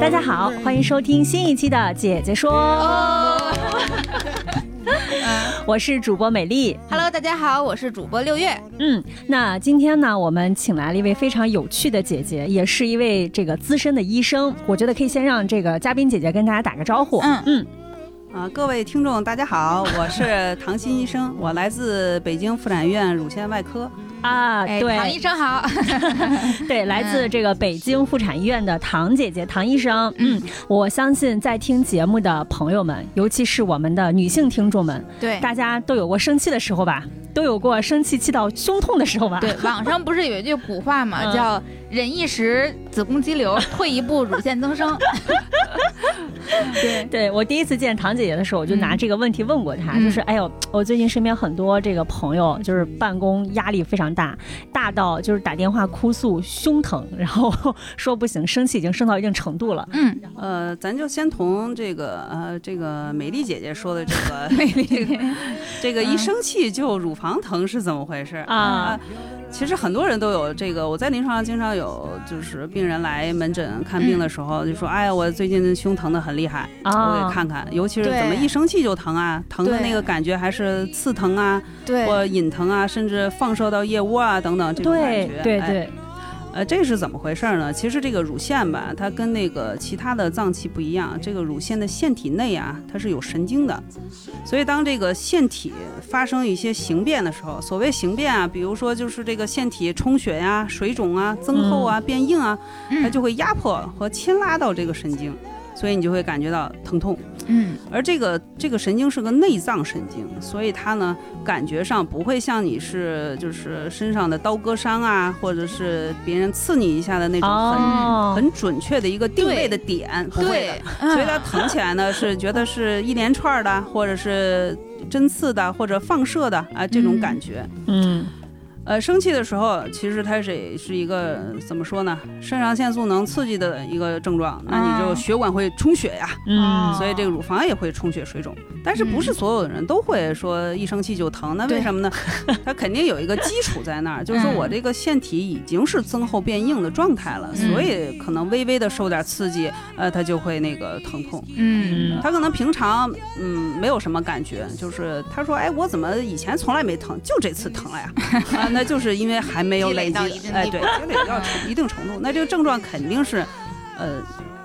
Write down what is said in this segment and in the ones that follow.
大家好，欢迎收听新一期的《姐姐说》。我是主播美丽。Hello，大家好，我是主播六月。嗯，那今天呢，我们请来了一位非常有趣的姐姐，也是一位这个资深的医生。我觉得可以先让这个嘉宾姐姐跟大家打个招呼。嗯嗯。啊，各位听众，大家好，我是唐鑫医生，我来自北京妇产医院乳腺外科。啊，对，唐医生好，对，来自这个北京妇产医院的唐姐姐，唐医生，嗯，我相信在听节目的朋友们，尤其是我们的女性听众们，对，大家都有过生气的时候吧，都有过生气气到胸痛的时候吧？对，网上不是有一句古话嘛，叫“忍一时子宫肌瘤，退一步乳腺增生”。对，对我第一次见唐姐姐的时候，我就拿这个问题问过她，就是哎呦，我最近身边很多这个朋友，就是办公压力非常。大大到就是打电话哭诉胸疼，然后 说不行，生气已经升到一定程度了。嗯，呃，咱就先从这个呃这个美丽姐姐说的这个美丽这个一生气就乳房疼是怎么回事啊？其实很多人都有这个，我在临床上经常有就是病人来门诊看病的时候就说，哎呀，我最近胸疼的很厉害，我给看看，尤其是怎么一生气就疼啊，疼的那个感觉还是刺疼啊，或隐疼啊，甚至放射到腋窝啊等等这种感觉，对对。呃，这是怎么回事呢？其实这个乳腺吧，它跟那个其他的脏器不一样。这个乳腺的腺体内啊，它是有神经的，所以当这个腺体发生一些形变的时候，所谓形变啊，比如说就是这个腺体充血呀、水肿啊、增厚啊、变硬啊，它就会压迫和牵拉到这个神经。所以你就会感觉到疼痛，嗯，而这个这个神经是个内脏神经，所以它呢感觉上不会像你是就是身上的刀割伤啊，或者是别人刺你一下的那种很很准确的一个定位的点，不会的。所以它疼起来呢是觉得是一连串的，或者是针刺的，或者放射的啊这种感觉，嗯。呃，生气的时候，其实它是是一个怎么说呢？肾上腺素能刺激的一个症状，那你就血管会充血呀，嗯，所以这个乳房也会充血水肿。但是不是所有的人都会说一生气就疼？那为什么呢？它肯定有一个基础在那儿，就是说我这个腺体已经是增厚变硬的状态了，所以可能微微的受点刺激，呃，它就会那个疼痛。嗯，他可能平常嗯没有什么感觉，就是他说，哎，我怎么以前从来没疼，就这次疼了呀？啊。那就是因为还没有累积，哎，对，积累到一定程度，那这个症状肯定是，呃。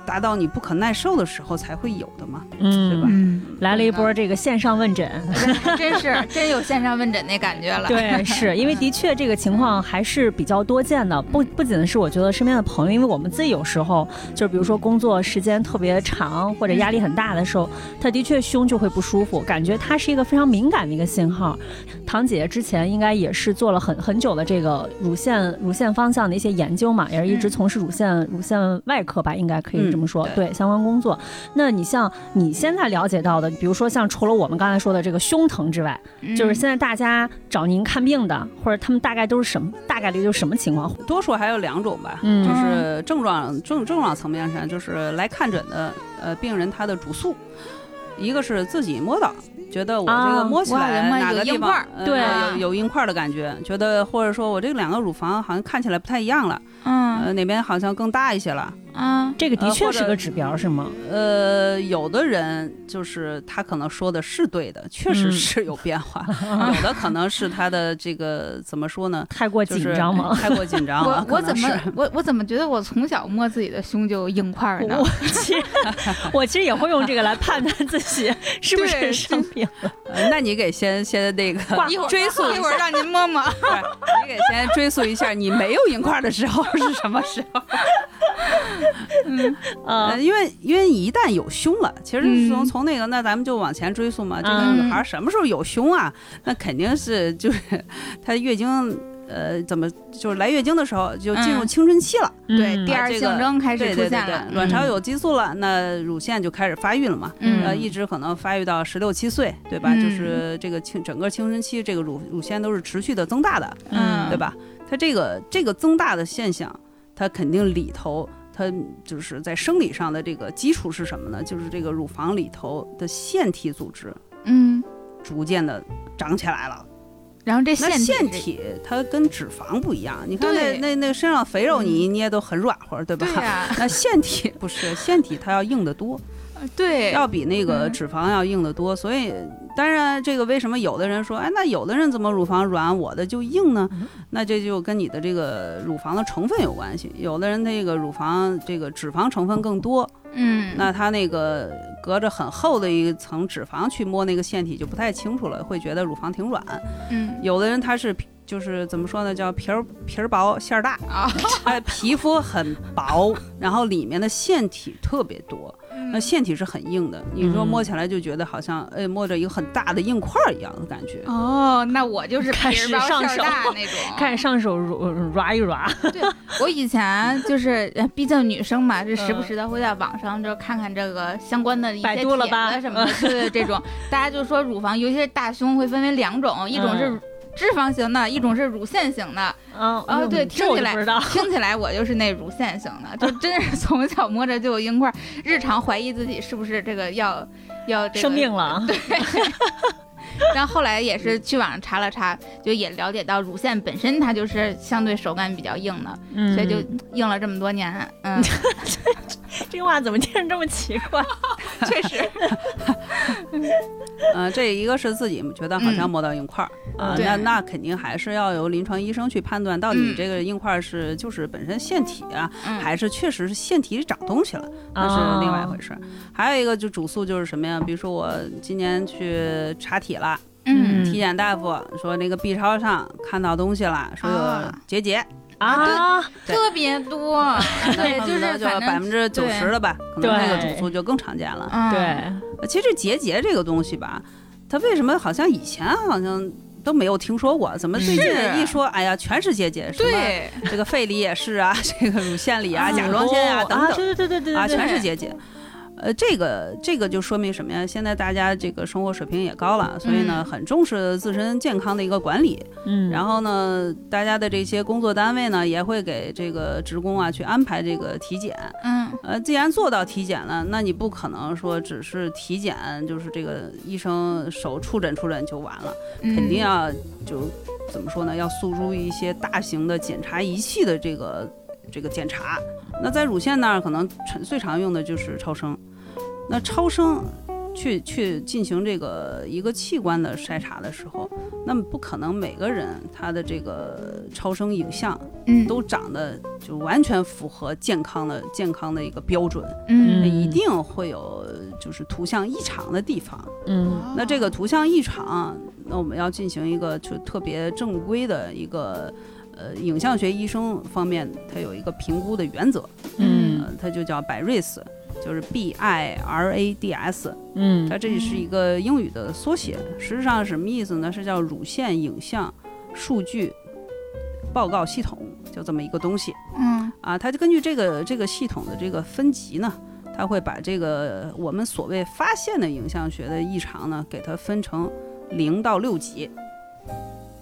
达到你不可耐受的时候才会有的嘛，嗯，对吧？来了一波这个线上问诊，真是真有线上问诊那感觉了。对，是因为的确这个情况还是比较多见的。不不仅是我觉得身边的朋友，因为我们自己有时候就是比如说工作时间特别长或者压力很大的时候，他的确胸就会不舒服，感觉它是一个非常敏感的一个信号。唐姐姐之前应该也是做了很很久的这个乳腺乳腺方向的一些研究嘛，也是一直从事乳腺乳腺外科吧，应该可以。这么说对相关工作，那你像你现在了解到的，比如说像除了我们刚才说的这个胸疼之外，就是现在大家找您看病的，或者他们大概都是什么大概率就是什么情况？多数还有两种吧，就是症状症症状层面上，就是来看诊的呃病人他的主诉，一个是自己摸到。觉得我这个摸起来哪个地方对有有硬块的感觉，觉得或者说我这两个乳房好像看起来不太一样了，嗯，呃哪边好像更大一些了。啊，这个的确是个指标，是吗？呃，有的人就是他可能说的是对的，确实是有变化。有的可能是他的这个怎么说呢？太过紧张吗？太过紧张了。我我怎么我我怎么觉得我从小摸自己的胸就硬块呢？我其实 我其实也会用这个来判断自己是不是生病了。那你给先先那个追溯一会儿让您摸摸。你给先追溯一下，你没有硬块的时候是什么时候？嗯呃，因为因为一旦有胸了，其实从从那个，那咱们就往前追溯嘛。这个女孩什么时候有胸啊？那肯定是就是她月经呃，怎么就是来月经的时候就进入嗯青春期了，对，嗯第二这个性征开始对对对对出现了，，卵巢有激素了，那乳腺就开始发育了嘛。嗯呃，一直可能发育到十六七岁，对吧？嗯就是这个青整个青春期，这个乳乳腺都是持续的增大的，嗯对吧？它这个这个增大的现象，它肯定里头，它就是在生理上的这个基础是什么呢？就是这个乳房里头的腺体组织嗯，逐渐的长起来了。然后这腺是腺体它跟脂肪不一样，你看那那那身上肥肉你一捏都很软和，对吧？那腺体不是腺体，它要硬得多，对，要比那个嗯脂肪要硬得多。所以，当然这个为什么有的人说，哎，那有的人怎么乳房软，我的就硬呢？那这就跟你的这个乳房的成分有关系。有的人那个乳房这个脂肪成分更多，嗯，那他那个隔着很厚的一层脂肪去摸那个腺体就不太清楚了，会觉得乳房挺软。嗯有的人他是就是怎么说呢，叫皮儿皮儿薄馅儿大，啊，哎，皮肤很薄，然后里面的腺体特别多。那腺体是很硬的，你说嗯。摸起来就觉得好像哎摸着一个很大的硬块儿一样的感觉。哦，那我就是开始上手 那种，开始上手揉揉一揉，我以前就是，呃毕竟女生嘛，就时不嗯。时的会在网上就看看这个相关的一些百度了帖吧子什么的，对对，这种。大家就说乳房，尤其是大胸会分为两种，一种是嗯脂肪型的，一种是乳腺型的。嗯哦对嗯听起来 听起来我就是那乳腺型的，就真是 从小摸着就有硬块，日常怀疑自己是不是这个要要这个生病了，然后后来也是去网上查了查，就也了解到乳腺本身它就是相对手感比较硬的，嗯所以就硬了这么多年。嗯 这话怎么听着这么奇怪？确实，呃，这一个是自己觉得好像摸到硬块儿。啊，那那肯定还是要由临床医生去判断，到底嗯这个硬块儿是就是本身腺体啊，嗯，还是确实是腺体里长东西了，那是另外一回事儿。还有一个就主诉就是什么呀？比如说我今年去查体了，嗯。体检大夫说那个 B 超上看到东西了，说有啊结节，啊，对。特别多，对，就是就百分之九十了吧，可能那个主诉就更常见了。嗯，对，呃其实结节这个东西吧，它为什么好像以前好像都没有听说过，怎么最近一说，哎呀，全是结节，对，这个肺里也是啊，这个乳腺里啊，啊甲状腺啊哦等等。对对对对对。啊，全是结节。呃，这个这个就说明什么呀？现在大家这个生活水平也高了，所以呢，嗯很重视自身健康的一个管理。嗯，然后呢，大家的这些工作单位呢，也会给这个职工啊去安排这个体检。嗯呃，既然做到体检了，那你不可能说只是体检，就是这个医生手触诊触诊就完了，嗯肯定要就怎么说呢？要诉诸一些大型的检查仪器的这个这个检查。那在乳腺那儿，可能常最常用的就是超声。那超声去去进行这个一个器官的筛查的时候，那么不可能每个人他的这个超声影像嗯都长得就完全符合健康的健康的一个标准，嗯那一定会有就是图像异常的地方。嗯那这个图像异常，那我们要进行一个就特别正规的一个呃影像学医生方面，它有一个评估的原则，嗯呃，它就叫 BIRADS，就是 B I R A D S，嗯它这是一个英语的缩写，实际上什么意思呢？是叫乳腺影像数据报告系统，就这么一个东西。嗯啊，它就根据这个这个系统的这个分级呢，它会把这个我们所谓发现的影像学的异常呢，给它分成零到六级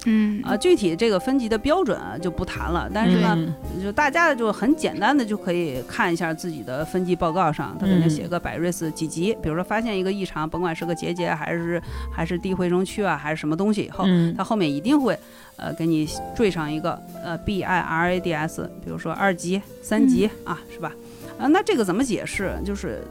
嗯啊。具体这个分级的标准啊就不谈了，但是呢，嗯就大家就很简单的就可以看一下自己的分级报告上，他肯定嗯写个百瑞斯几级，比如说发现一个异常，甭管是个结节还是还是低回声区啊，还是什么东西以后，嗯它后面一定会呃给你缀上一个呃 B I R A D S，比如说二级、三级、啊，是吧？啊，那这个怎么解释？就是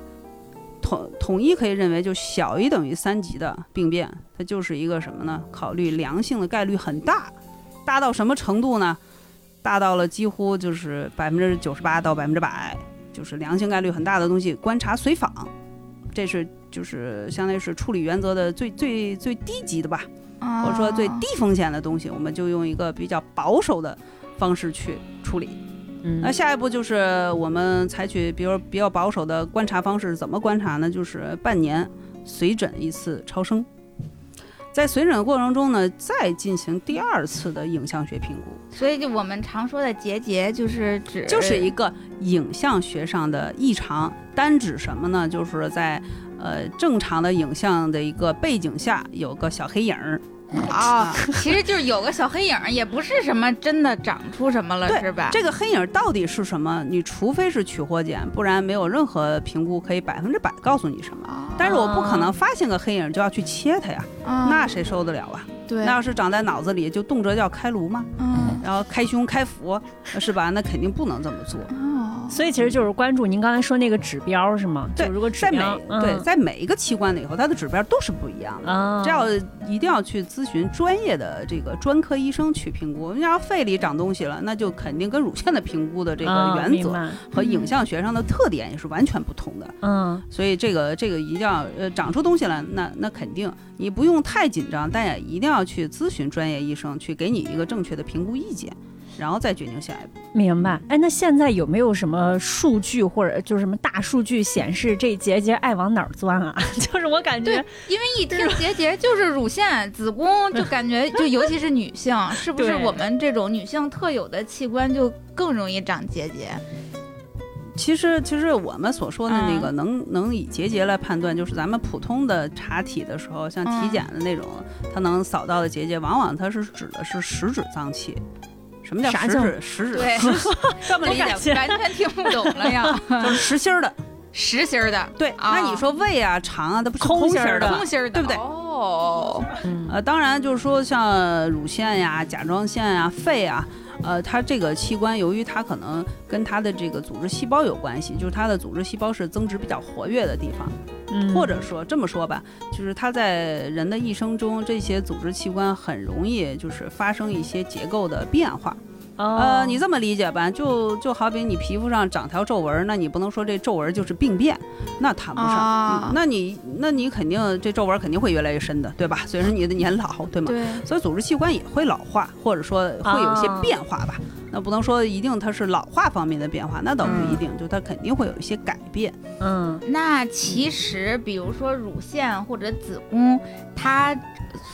统统一可以认为，就小于等于三级的病变，它就是一个什么呢？考虑良性的概率很大，大到什么程度呢？大到了几乎就是百分之九十八到百分之百，就是良性概率很大的东西，观察随访，这是就是相当于是处理原则的最最最低级的吧。或者说最低风险的东西，我们就用一个比较保守的方式去处理。嗯那下一步就是我们采取，比如比较保守的观察方式，怎么观察呢？就是半年随诊一次超声。在随诊的过程中呢，再进行第二次的影像学评估，所以就我们常说的结节，就是指就是一个影像学上的异常，单指什么呢？就是在呃正常的影像的一个背景下有个小黑影儿，啊，其实就是有个小黑影，也不是什么真的长出什么了，是吧？这个黑影到底是什么？你除非是取活检，不然没有任何评估可以百分之百告诉你什么。啊但是我不可能发现个黑影就要去切它呀，啊那谁受得了啊？对，那要是长在脑子里，就动辄就要开颅吗？嗯然后开胸开腹，是吧？那肯定不能这么做。哦，所以其实就是关注您刚才说那个指标是吗？对如果指在每标，嗯对在每一个器官里头，它的指标都是不一样的。啊，这要一定要去咨询专业的这个专科医生去评估。你要肺里长东西了，那就肯定跟乳腺的评估的这个啊原则和影像学上的特点也是完全不同的。嗯所以这个这个一定要呃长出东西来，那那肯定你不用太紧张，但也一定要去咨询专业医生，去给你一个正确的评估意见，然后再决定下一步。明白。哎，那现在有没有什么数据或者就是什么大数据显示这结节爱往哪儿钻啊？就是我感觉对因为一听结节就是乳腺、子宫，就感觉就尤其是女性，是不是我们这种女性特有的器官就更容易长结节？其实，其实我们所说的那嗯个能、能以结节来判断，就是咱们普通的查体的时候，像体嗯检的那种，它能扫到的结节，往往它是指的是食指脏器。什么叫实啥叫质？实质对，这么理解完全听不懂了呀，就是实心儿的。实心儿的、对，啊那你说胃啊、肠啊，它不是空心儿的空。心儿的，对不对哦，嗯呃，当然就是说像乳腺呀、甲状腺呀、肺啊，呃，它这个器官由于它可能跟它的这个组织细胞有关系，就是它的组织细胞是增殖比较活跃的地方，嗯或者说这么说吧，就是它在人的一生中，这些组织器官很容易就是发生一些结构的变化。哦呃，你这么理解吧，就就好比你皮肤上长条皱纹儿，那你不能说这皱纹儿就是病变，那谈不上。啊嗯那你那你肯定这皱纹儿肯定会越来越深的，对吧？随着你的年老，对吗？对，所以组织器官也会老化，或者说会有一些啊变化吧。那不能说一定它是老化方面的变化，那倒不一嗯定，就它肯定会有一些改变。嗯那其实比如说乳腺或者子宫，它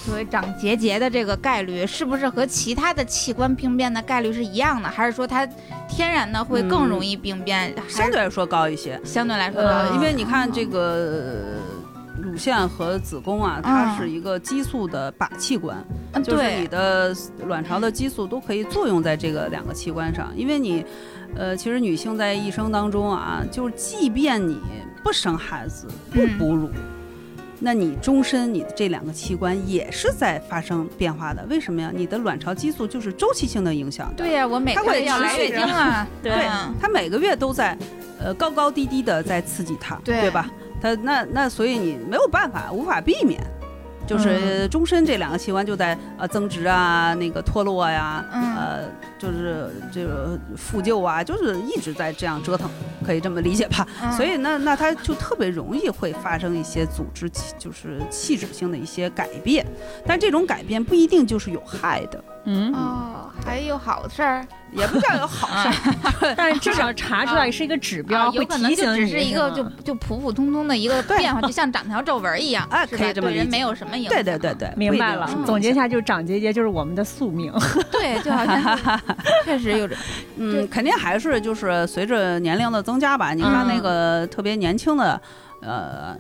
所谓长结节的这个概率，是不是和其他的器官病变的概率是一样的？还是说它天然的会更容易病变？相对来说高一些。相对来说高呃，一些因为你看这个呃乳腺和子宫啊，它嗯是一个激素的靶器官，嗯就是你，的卵巢的激素都可以作用在这个两个器官上。因为你，呃，其实女性在一生当中啊，就是即便你不生孩子、不嗯哺乳。那你终身你的这两个器官也是在发生变化的，为什么呀？你的卵巢激素就是周期性的影响的，对呀、我每它会个月要来月持续经啊，对。嗯它每个月都在，呃，高高低低的在刺激它，对吧？它那那所以你没有办法，无法避免，就是终身这两个器官就在呃增殖啊，那个脱落呀、嗯。呃，就是这个复旧啊，就是一直在这样折腾，可以这么理解吧？嗯。所以那那它就特别容易会发生一些组织就是器质性的一些改变，但这种改变不一定就是有害的，嗯，哦，还有好事儿，也不叫有好事儿。但是至少查出来是一个指标，啊，会有可能提醒你。就只是一个就就普普通通的一个变化，就像长条皱纹一样，啊可以这么理解。对人没有什么影响。对对对对，明白了。总结一下就是长结节就是我们的宿命。对，就好像确实有这，嗯，肯定还是就是随着年龄的增加吧。你看那嗯。个特别年轻的，呃，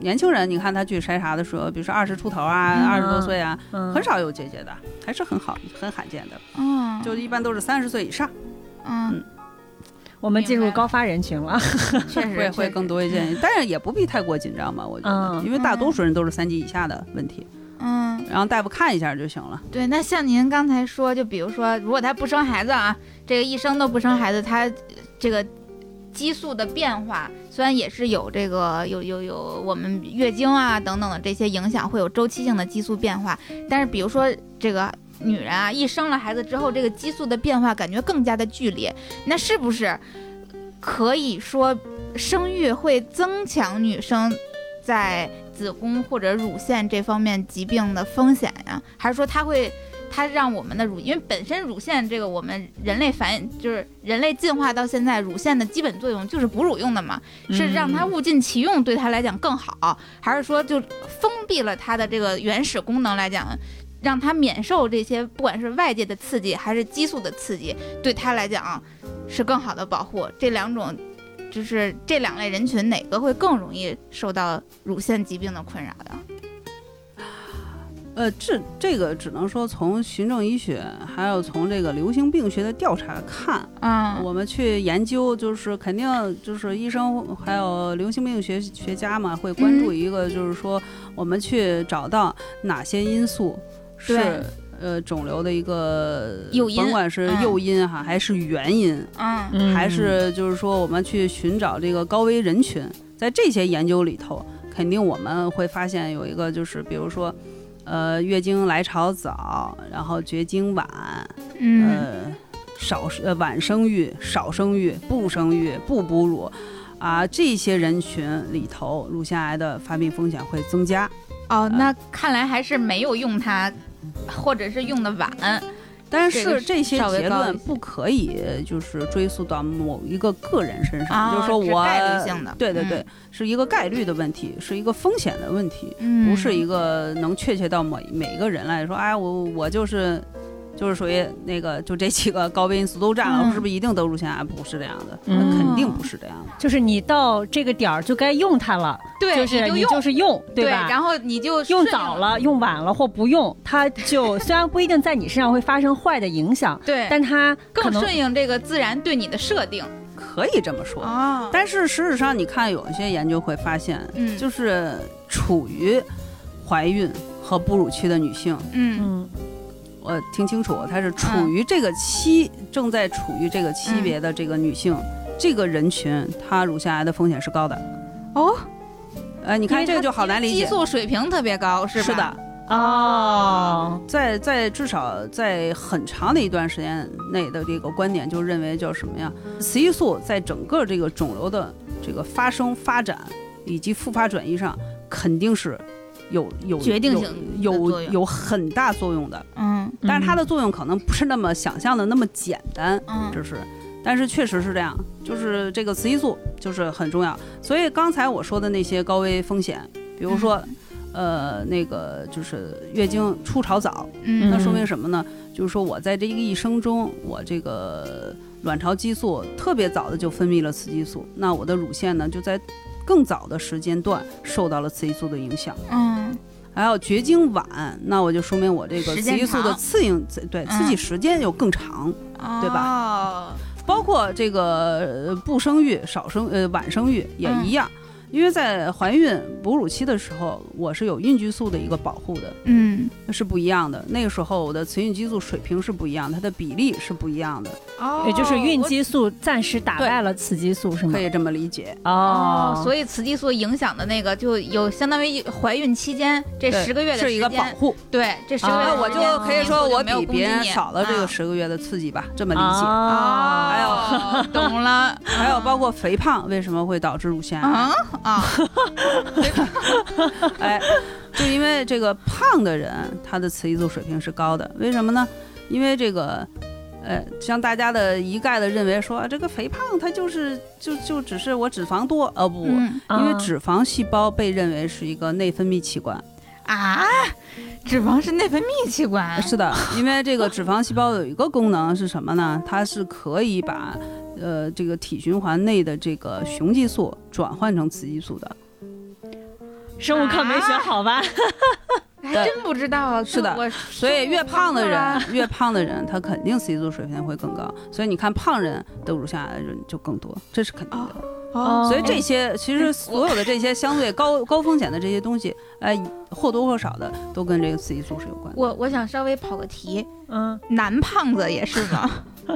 年轻人，你看他去筛查的时候，比如说二十出头啊，嗯二十多岁啊，嗯，很少有结节的，还是很好，很罕见的。嗯，就一般都是三十岁以上，嗯，我们进入高发人群了。确实 会会更多一些，但是也不必太过紧张吧，我觉得，嗯因为大多数人都是三级以下的问题，嗯，然后大夫看一下就行了。对。那像您刚才说，就比如说，如果他不生孩子啊，这个一生都不生孩子，他这个激素的变化，虽然也是有这个有有有我们月经啊等等的这些影响，会有周期性的激素变化，但是比如说这个。女人啊，一生了孩子之后，这个激素的变化感觉更加的剧烈，那是不是可以说生育会增强女生在子宫或者乳腺这方面疾病的风险呀？还是说它会它让我们的乳，因为本身乳腺这个我们人类繁就是人类进化到现在，乳腺的基本作用就是哺乳用的嘛，是让它嗯物尽其用对它来讲更好，还是说就封闭了它的这个原始功能来讲？让它免受这些不管是外界的刺激还是激素的刺激，对它来讲是更好的保护。这两种就是这两类人群哪个会更容易受到乳腺疾病的困扰的？呃，这这个只能说从循证医学，还有从这个流行病学的调查看，嗯，我们去研究，就是肯定就是医生还有流行病学学家嘛，会关注嗯一个，就是说我们去找到哪些因素对是呃肿瘤的一个诱因甭管是嗯诱因哈，还是原因，嗯嗯还是就是说我们去寻找这个高危人群，在这些研究里头，肯定我们会发现有一个就是比如说。呃，月经来潮早，然后绝经晚，嗯呃，少呃晚生育、少生育、不生育、不哺乳，啊，这些人群里头，乳腺癌的发病风险会增加。哦，那看来还是没有用它，或者是用的晚。但是这些结论不可以就是追溯到某一个个人身上，啊就是说我是概率性的对对对，是一个概率的问题，是一个风险的问题，嗯不是一个能确切到每每个人来说，哎，我我就是。就是属于那个，就这几个高危因素都占了，嗯。是不是一定得乳腺癌？不是这样的，嗯。那肯定不是这样的。就是你到这个点儿就该用它了，对，就是你你就是用，对吧？然后你就用早，了、用晚了或不用，它就虽然不一定在你身上会发生坏的影响，对，但它更顺应这个自然对你的设定。可以这么说。啊但是事实上，你看有一些研究会发现，嗯。就是处于怀孕和哺乳期的女性，嗯。嗯我听清楚，她是处于这个期，正在处于这个嗯级别的这个女性，这个人群，她乳腺癌的风险是高的。哦，呃，你你看这个就好难理解。激素水平特别高，是吧？是的，哦，在在至少在很长的一段时间内的这个观点就认为叫什么呀？雌激素在整个这个肿瘤的这个发生、发展以及复发转移上，肯定是有有决定性有有有很大作用的。嗯但是它的作用可能不是那么想象的那么简单，嗯这是。但是确实是这样，就是这个雌激素就是很重要。所以刚才我说的那些高危风险，比如说，呃，那个就是月经初潮早，嗯那说明什么呢？就是说我在这一个一生中，我这个卵巢激素特别早的就分泌了雌激素，那我的乳腺呢就在更早的时间段受到了雌激素的影响。嗯还有绝经晚，那我就说明我这个雌激素的长刺激对刺激嗯时间又更长，对吧哦包括这个呃不生育、少生呃晚生育也嗯一样。因为在怀孕哺乳期的时候，我是有孕激素的一个保护的，嗯那是不一样的。那个时候我的雌孕激素水平是不一样，它的比例是不一样的，哦，也就是孕激素暂时打败了雌激素，是吗可？以这么理解。哦，所以以雌激素影响的那个就有相当于怀孕期间这十个月的是一个时间，保护，对，这十个月我就可以说我比别人少了这个啊十个月的刺激吧，这么理解。啊，还有哦 懂了，还有包括肥胖为什么会导致乳腺癌？啊啊，哎，就因为这个胖的人，他的雌激素水平是高的，为什么呢？因为这个，呃，像大家的一概的认为说，这个肥胖它就是就就只是我脂肪多，呃不，嗯因为啊脂肪细胞被认为是一个内分泌器官。啊，脂肪是内分泌器官，是的，因为这个脂肪细胞有一个功能是什么呢？它是可以把呃这个体循环内的这个雄激素转换成雌激素的。生物课没学好吧？还真不知道啊，是的我所以越胖的啊人，越胖的人，他肯定雌激素水平会更高。所以你看，胖人得乳腺癌的人就更多，这是肯定的。哦，所以这些其实所有的这些相对高高风险的这些东西，哎，或多或少的都跟这个雌激素是有关的。我我想稍微跑个题，嗯，男胖子也是吗？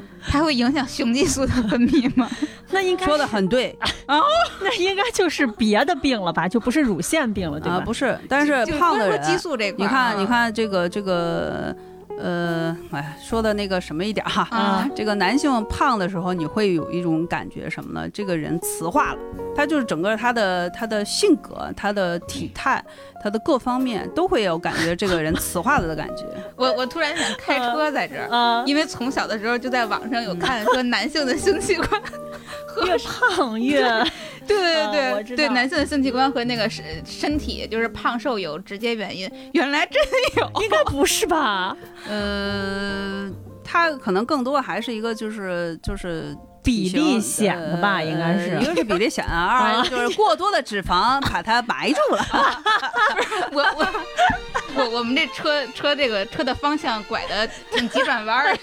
它会影响雄激素的分泌吗？那应该说的很对 那应该就是别的病了吧？就不是乳腺病了，对啊，吧？不是，但是就胖的人，激素这块你看，你看这个这个，呃，哎，说的那个什么一点哈，啊这个男性胖的时候，你会有一种感觉什么呢？这个人雌化了，他就是整个他的他的性格、他的体态、他的各方面都会有感觉这个人雌化了的感觉。我我突然想开车在这儿。啊，因为从小的时候就在网上有看说男性的性器官和越胖越对对对对男性的性器官和那个身身体就是胖瘦有直接原因，原来真有。应该不是吧？呃，他可能更多还是一个就是就是比例显的吧，呃应该是一个是比例显，二就是过多的脂肪 把它埋住了。我我我我们这车车这个车的方向拐的挺急转弯儿的。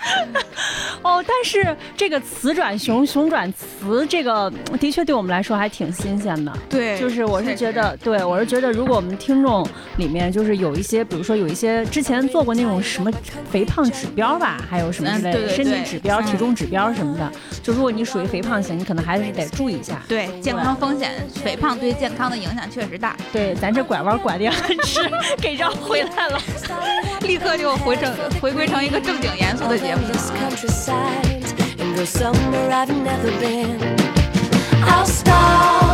哦，但是这个雌转雄，雄转雌，这个嗯的确对我们来说还挺新鲜的。对就是我是觉得，对我是觉得，如果我们听众里面就是有一些，比如说有一些之前做过那种什么肥胖指标吧，还有什么之类的、身体指标、嗯体重指标什么的，就如果你属于肥胖型，你可能还是得注意一下。对健康风险，肥胖对健康的影响确实大，对，咱这拐弯拐的也很直，给绕回来了。立刻就回正回归成一个正经严肃的节目。this countryside and go somewhere I've never been. I'll stop,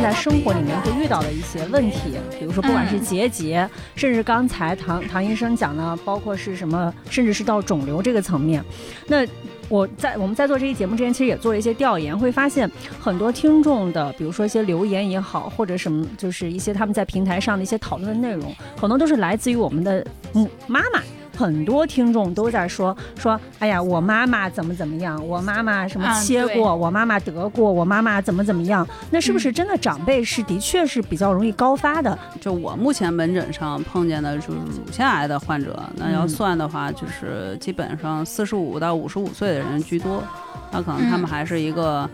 现在生活里面会遇到的一些问题，比如说不管是结节，甚至刚才唐唐医生讲的，包括是什么，甚至是到肿瘤这个层面。那我在我们在做这期节目之前，其实也做了一些调研，会发现很多听众的，比如说一些留言也好，或者什么，就是一些他们在平台上的一些讨论的内容，可能都是来自于我们的嗯妈妈。很多听众都在说说，哎呀，我妈妈怎么怎么样，我妈妈什么切过，我妈妈得过，我妈妈怎么怎么样。那是不是真的长辈是的确是比较容易高发的？就我目前门诊上碰见的就是乳腺癌的患者，那要嗯算的话，就是基本上四十五到五十五岁的人居多，那可能他们嗯还是一个、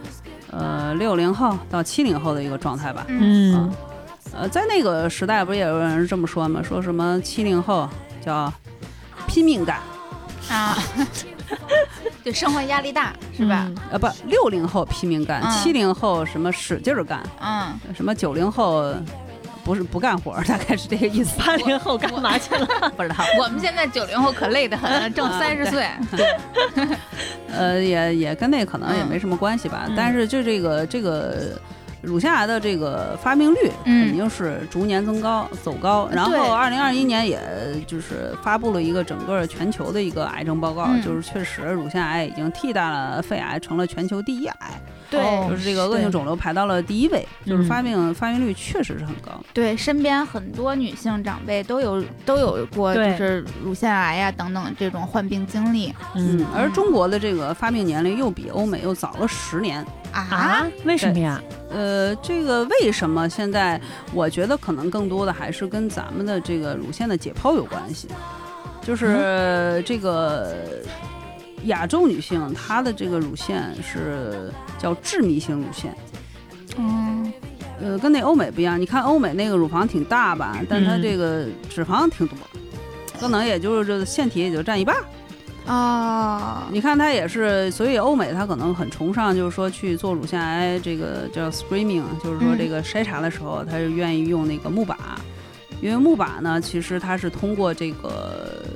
呃六零后到七零后的一个状态吧。嗯呃，在那个时代不也有人这么说吗？说什么七零后叫拼命干，啊，对，生活压力大是吧？嗯呃不，六零后拼命干，嗯七零后什么使劲儿干，嗯，什么九零后不是不干活，大概是这个意思。八零后干嘛去了？不知道，我们现在九零后可累得很，正啊三十岁，呃，也也跟那可能也嗯没什么关系吧。嗯但是就这个这个乳腺癌的这个发病率嗯。肯定是逐年增高、走高。然后二零二一年也就是发布了一个整个全球的一个癌症报告，嗯。就是确实乳腺癌已经替代了肺癌，成了全球第一癌，对哦就是这个恶性肿瘤排到了第一位，就是嗯发病发病率确实是很高。对，身边很多女性长辈都有都有过就是乳腺癌呀、等等这种患病经历嗯而中国的这个发病年龄又比欧美又早了十年。啊啊？为什么呀？呃，这个为什么现在我觉得可能更多的还是跟咱们的这个乳腺的解剖有关系，就是这个亚洲女性她的这个乳腺是叫致密性乳腺，嗯呃，跟那欧美不一样。你看欧美那个乳房挺大吧，但它嗯。这个脂肪挺多，可能也就是这个腺体也就占一半儿。哦，你看它也是，所以欧美它可能很崇尚，就是说去做乳腺癌这个叫 screening，就是说嗯。这个筛查的时候，他是愿意用那个钼靶，因为钼靶呢，其实它是通过这个就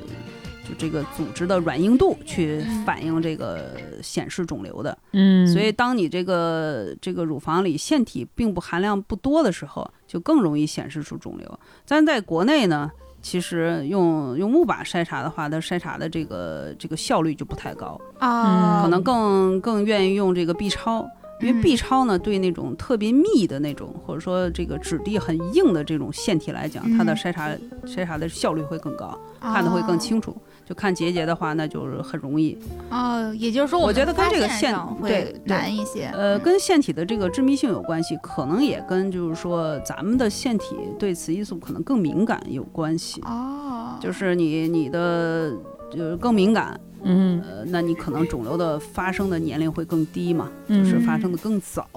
这个组织的软硬度去嗯反映这个显示肿瘤的。嗯所以当你这个这个乳房里腺体并不含量不多的时候，就更容易显示出肿瘤。但在国内呢，其实用用钼靶筛查的话，它筛查的这个这个效率就不太高，哦，可能更更愿意用这个 B 超。因为嗯 B 超呢，对那种特别密的那种，或者说这个质地很硬的这种腺体来讲，它的嗯筛查筛查的效率会更高，看的会更清楚。就看结节的话，那就是很容易。哦，也就是说，我们觉得跟这个腺会对难一些。呃，跟腺体的这个致密性有关系，可能也跟就是说咱们的腺体对雌激素可能更敏感有关系。哦，就是你你的就是更敏感，嗯呃，那你可能肿瘤的发生的年龄会更低嘛，嗯就是发生的更早，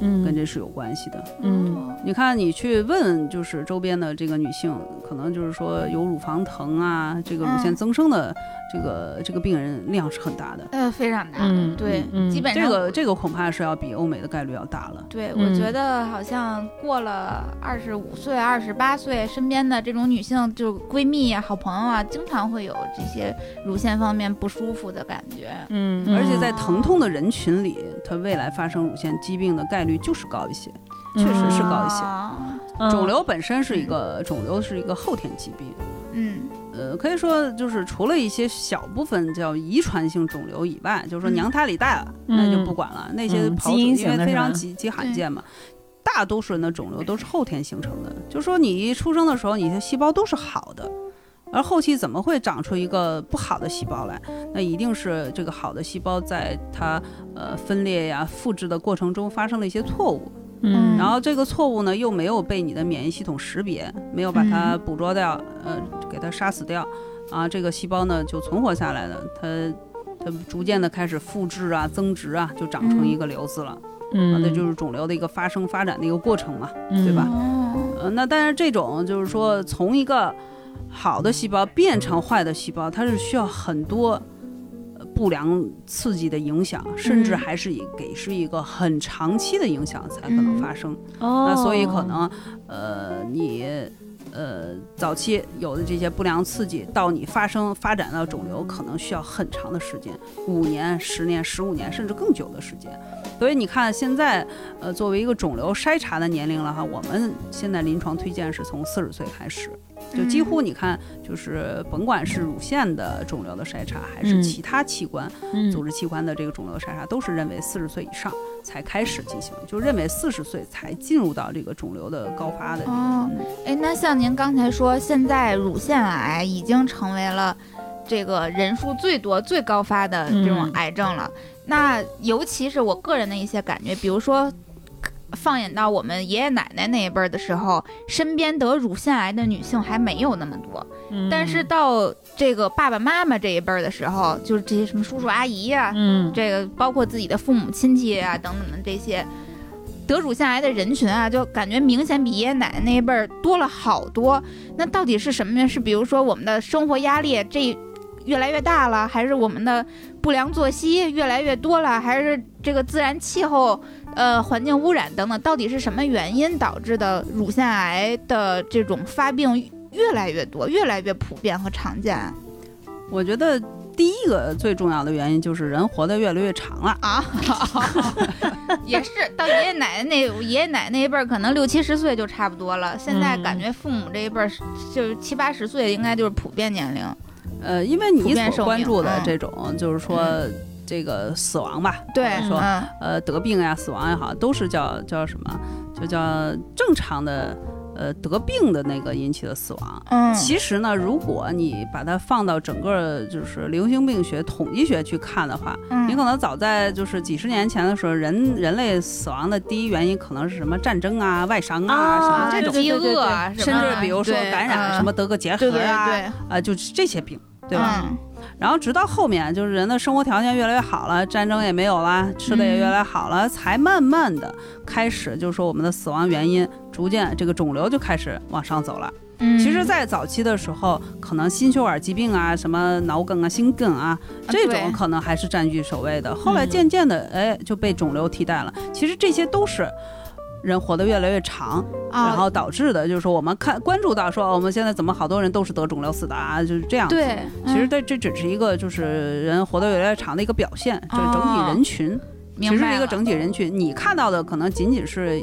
嗯跟这是有关系的。嗯你看，你去问就是周边的这个女性，可能就是说有乳房疼啊，这个乳腺嗯增生的这个这个病人量是很大的。呃，非常大，嗯对，嗯基本上这个这个恐怕是要比欧美的概率要大了。对，嗯我觉得好像过了二十五岁、二十八岁，身边的这种女性，就闺蜜呀、好朋友啊，经常会有这些乳腺方面不舒服的感觉。嗯，而且在疼痛的人群里，它未来发生乳腺疾病的概率就是高一些。嗯确实是高一些肿瘤本身是一个肿瘤是一个后天疾病，嗯呃，可以说就是除了一些小部分叫遗传性肿瘤以外，就是说嗯娘胎里带了，嗯那就不管了。那些基因型的为非常极极罕见嘛，大多数人的肿瘤都是后天形成的。就是说你一出生的时候，你的细胞都是好的。而后期怎么会长出一个不好的细胞来？那一定是这个好的细胞在它呃分裂呀、复制的过程中发生了一些错误，嗯，然后这个错误呢又没有被你的免疫系统识别，没有把它捕捉掉，呃，给它杀死掉，啊，这个细胞呢就存活下来了，它它逐渐的开始复制啊、增殖啊，就长成一个瘤子了，啊，嗯，那就是肿瘤的一个发生发展的一个过程嘛，嗯对吧？嗯，呃，那但是这种就是说从一个好的细胞变成坏的细胞，它是需要很多。呃不良刺激的影响，甚至嗯还是以给是一个很长期的影响才可能嗯发生。哦，那所以可能，呃，你呃早期有的这些不良刺激，到你发生发展到肿瘤，可能需要很长的时间，五年、十年、十五年，甚至更久的时间。所以你看，现在呃作为一个肿瘤筛查的年龄了哈，我们现在临床推荐是从四十岁开始，就几乎你看，就是甭管是乳腺的肿瘤的筛查，还是嗯其他器官、嗯组织器官的这个肿瘤筛查，都是认为四十岁以上才开始进行，就认为四十岁才进入到这个肿瘤的高发的这个。哦嗯哎，那像您刚才说，现在乳腺癌已经成为了这个人数最多、最高发的这种嗯癌症了。那尤其是我个人的一些感觉，比如说。放眼到我们爷爷奶奶那一辈儿的时候，身边得乳腺癌的女性还没有那么多。嗯但是到这个爸爸妈妈这一辈儿的时候，就是这些什么叔叔阿姨呀、嗯这个包括自己的父母亲戚啊等等的这些得乳腺癌的人群啊，就感觉明显比爷爷奶奶那一辈儿多了好多。那到底是什么呢？是比如说我们的生活压力这越来越大了，还是我们的不良作息越来越多了，还是这个自然气候、呃环境污染等等？到底是什么原因导致的乳腺癌的这种发病越来越多、越来越普遍和常见啊？我觉得第一个最重要的原因就是人活得越来越长了。啊，也是到爷爷奶奶那爷爷奶奶那一辈儿，可能六七十岁就差不多了。现在嗯感觉父母这一辈儿是就是七八十岁，应该就是普遍年龄。呃，因为你所关注的嗯。这种，就是说这个死亡吧，对，说嗯。呃得病呀、死亡也好，都是叫叫什么？就叫正常的呃得病的那个引起的死亡。嗯，其实呢，如果你把它放到整个就是流行病学、统计学去看的话，嗯。你可能早在就是几十年前的时候，人人类死亡的第一原因可能是什么战争啊、外伤啊、啊什么这种，饥饿啊，甚至比如说感染嗯。什么得个结核啊，对，啊，就是这些病，对吧？嗯然后直到后面，就是人的生活条件越来越好了，战争也没有了，吃的也越来越好了，才慢慢的开始，就是说我们的死亡原因逐渐这个肿瘤就开始往上走了。嗯，其实，在早期的时候，可能心血管疾病啊，什么脑梗啊、心梗啊，这种可能还是占据首位的。后来嗯渐渐的，哎，就被肿瘤替代了。其实这些都是。人活得越来越长，啊。然后导致的就是说，我们看关注到说，哦我们现在怎么好多人都是得肿瘤死的啊，就是这样子。对，其实嗯。这这只是一个就是人活得越来越长的一个表现，就是整体哦人群，其实是一个整体人群。你看到的可能仅仅是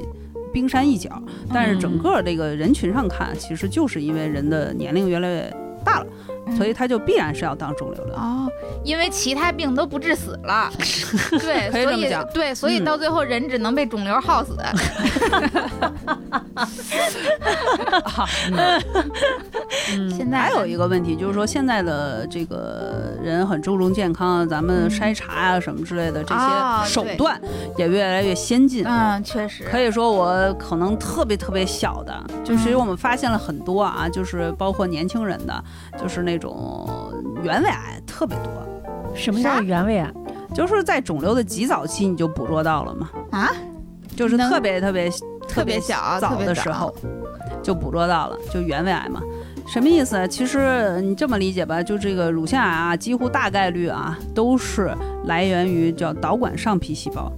冰山一角，但是整个这个人群上看，其实就是因为人的年龄越来越大了，嗯所以他就必然是要当肿瘤的。哦，因为其他病都不致死了，对，可以所以这么讲对，所以嗯到最后人只能被肿瘤耗死。嗯现在还有一个问题就是说，现在的这个人很注重健康，咱们嗯筛查啊什么之类的这些手段也越来越先进。嗯，确实可以说，我可能特别特别小的，就是嗯我们发现了很多啊，就是包括年轻人的，就是那种原位癌特别多，什么叫原位癌？就是在肿瘤的极早期你就捕捉到了嘛，啊，就是特别特别特别小，早的时候就捕捉到了，就原位癌嘛。什么意思？其实你这么理解吧，就这个乳腺癌啊，几乎大概率啊都是来源于叫导管上皮细胞。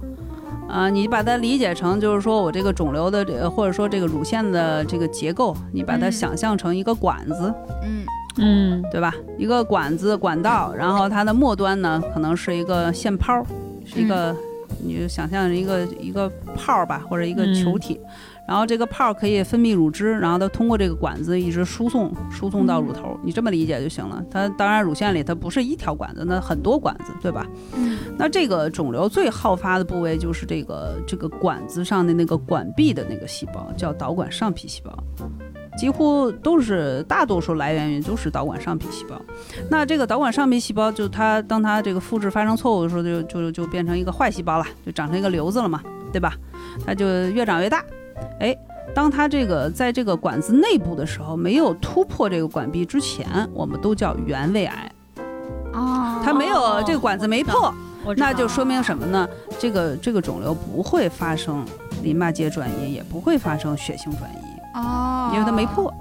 啊、你把它理解成就是说我这个肿瘤的这个，或者说这个乳腺的这个结构，你把它嗯想象成一个管子，嗯嗯对吧？一个管子管道，然后它的末端呢可能是一个线泡，是一个，你就想象一个一个泡儿吧，或者一个球体。然后这个泡儿可以分泌乳汁，然后它通过这个管子一直输送，输送到乳头。你这么理解就行了。它当然乳腺里它不是一条管子，那很多管子，对吧？嗯那这个肿瘤最好发的部位就是这个这个管子上的那个管壁的那个细胞，叫导管上皮细胞。几乎都是大多数来源于都是导管上皮细胞。那这个导管上皮细胞就它当它这个复制发生错误的时候就，就就变成一个坏细胞了，就长成一个瘤子了嘛，对吧？它就越长越大。哎，当它这个在这个管子内部的时候，没有突破这个管壁之前，我们都叫原位癌。哦，它没有哦这个管子没破，那就说明什么呢？这个这个肿瘤不会发生淋巴结转移，也不会发生血性转移，哦，因为它没破。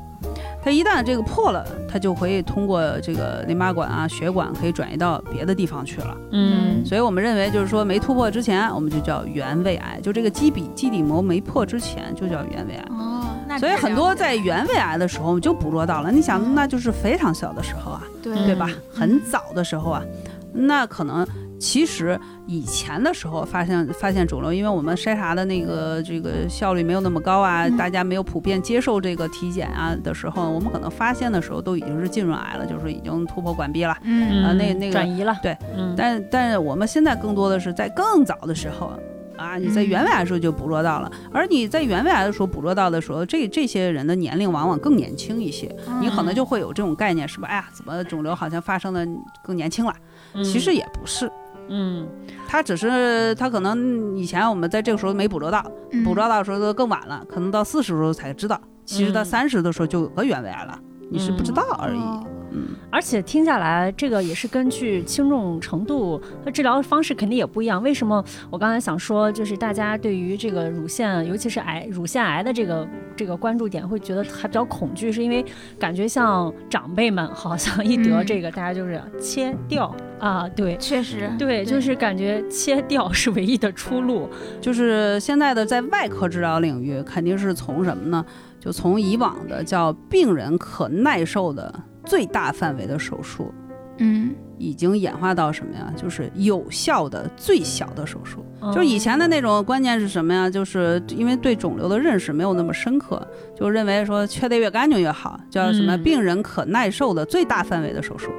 它一旦这个破了，它就可以通过这个淋巴管啊、血管可以转移到别的地方去了。嗯所以我们认为就是说没突破之前，我们就叫原位癌，就这个基底基底膜没破之前就叫原位癌。哦，那所以很多在原位癌的时候我们就捕捉到了。你想，那就是非常小的时候啊，对对吧嗯？很早的时候啊，那可能其实以前的时候发现发现肿瘤，因为我们筛查的那个这个效率没有那么高啊，嗯大家没有普遍接受这个体检啊的时候，我们可能发现的时候都已经是浸润癌了，就是已经突破管壁了。嗯啊那那个转移了，对，嗯，但但是我们现在更多的是在更早的时候。啊，你在嗯原位癌的时候就捕捉到了，而你在原位癌的时候捕捉到的时候，这这些人的年龄往往更年轻一些，你可能就会有这种概念，是吧？哎呀，怎么肿瘤好像发生的更年轻了？嗯其实也不是，嗯。他只是他可能以前我们在这个时候没捕捉到，嗯。捕捉到的时候都更晚了，可能到四十的时候才知道，其实到嗯。三十的时候就有个原位癌了，你是不知道而已。哦嗯，而且听下来，这个也是根据轻重程度，它治疗方式肯定也不一样。为什么我刚才想说，就是大家对于这个乳腺，尤其是癌乳腺癌的这个这个关注点，会觉得还比较恐惧，是因为感觉像长辈们好像一得嗯这个，大家就是切掉啊，对。确实，对，就是感觉切掉是唯一的出路。就是现在的在外科治疗领域，肯定是从什么呢？就从以往的叫病人可耐受的最大范围的手术，嗯已经演化到什么呀？就是有效的最小的手术。嗯就是以前的那种观念是什么呀？就是因为对肿瘤的认识没有那么深刻，就认为说切得越干净越好，叫什么嗯病人可耐受的最大范围的手术。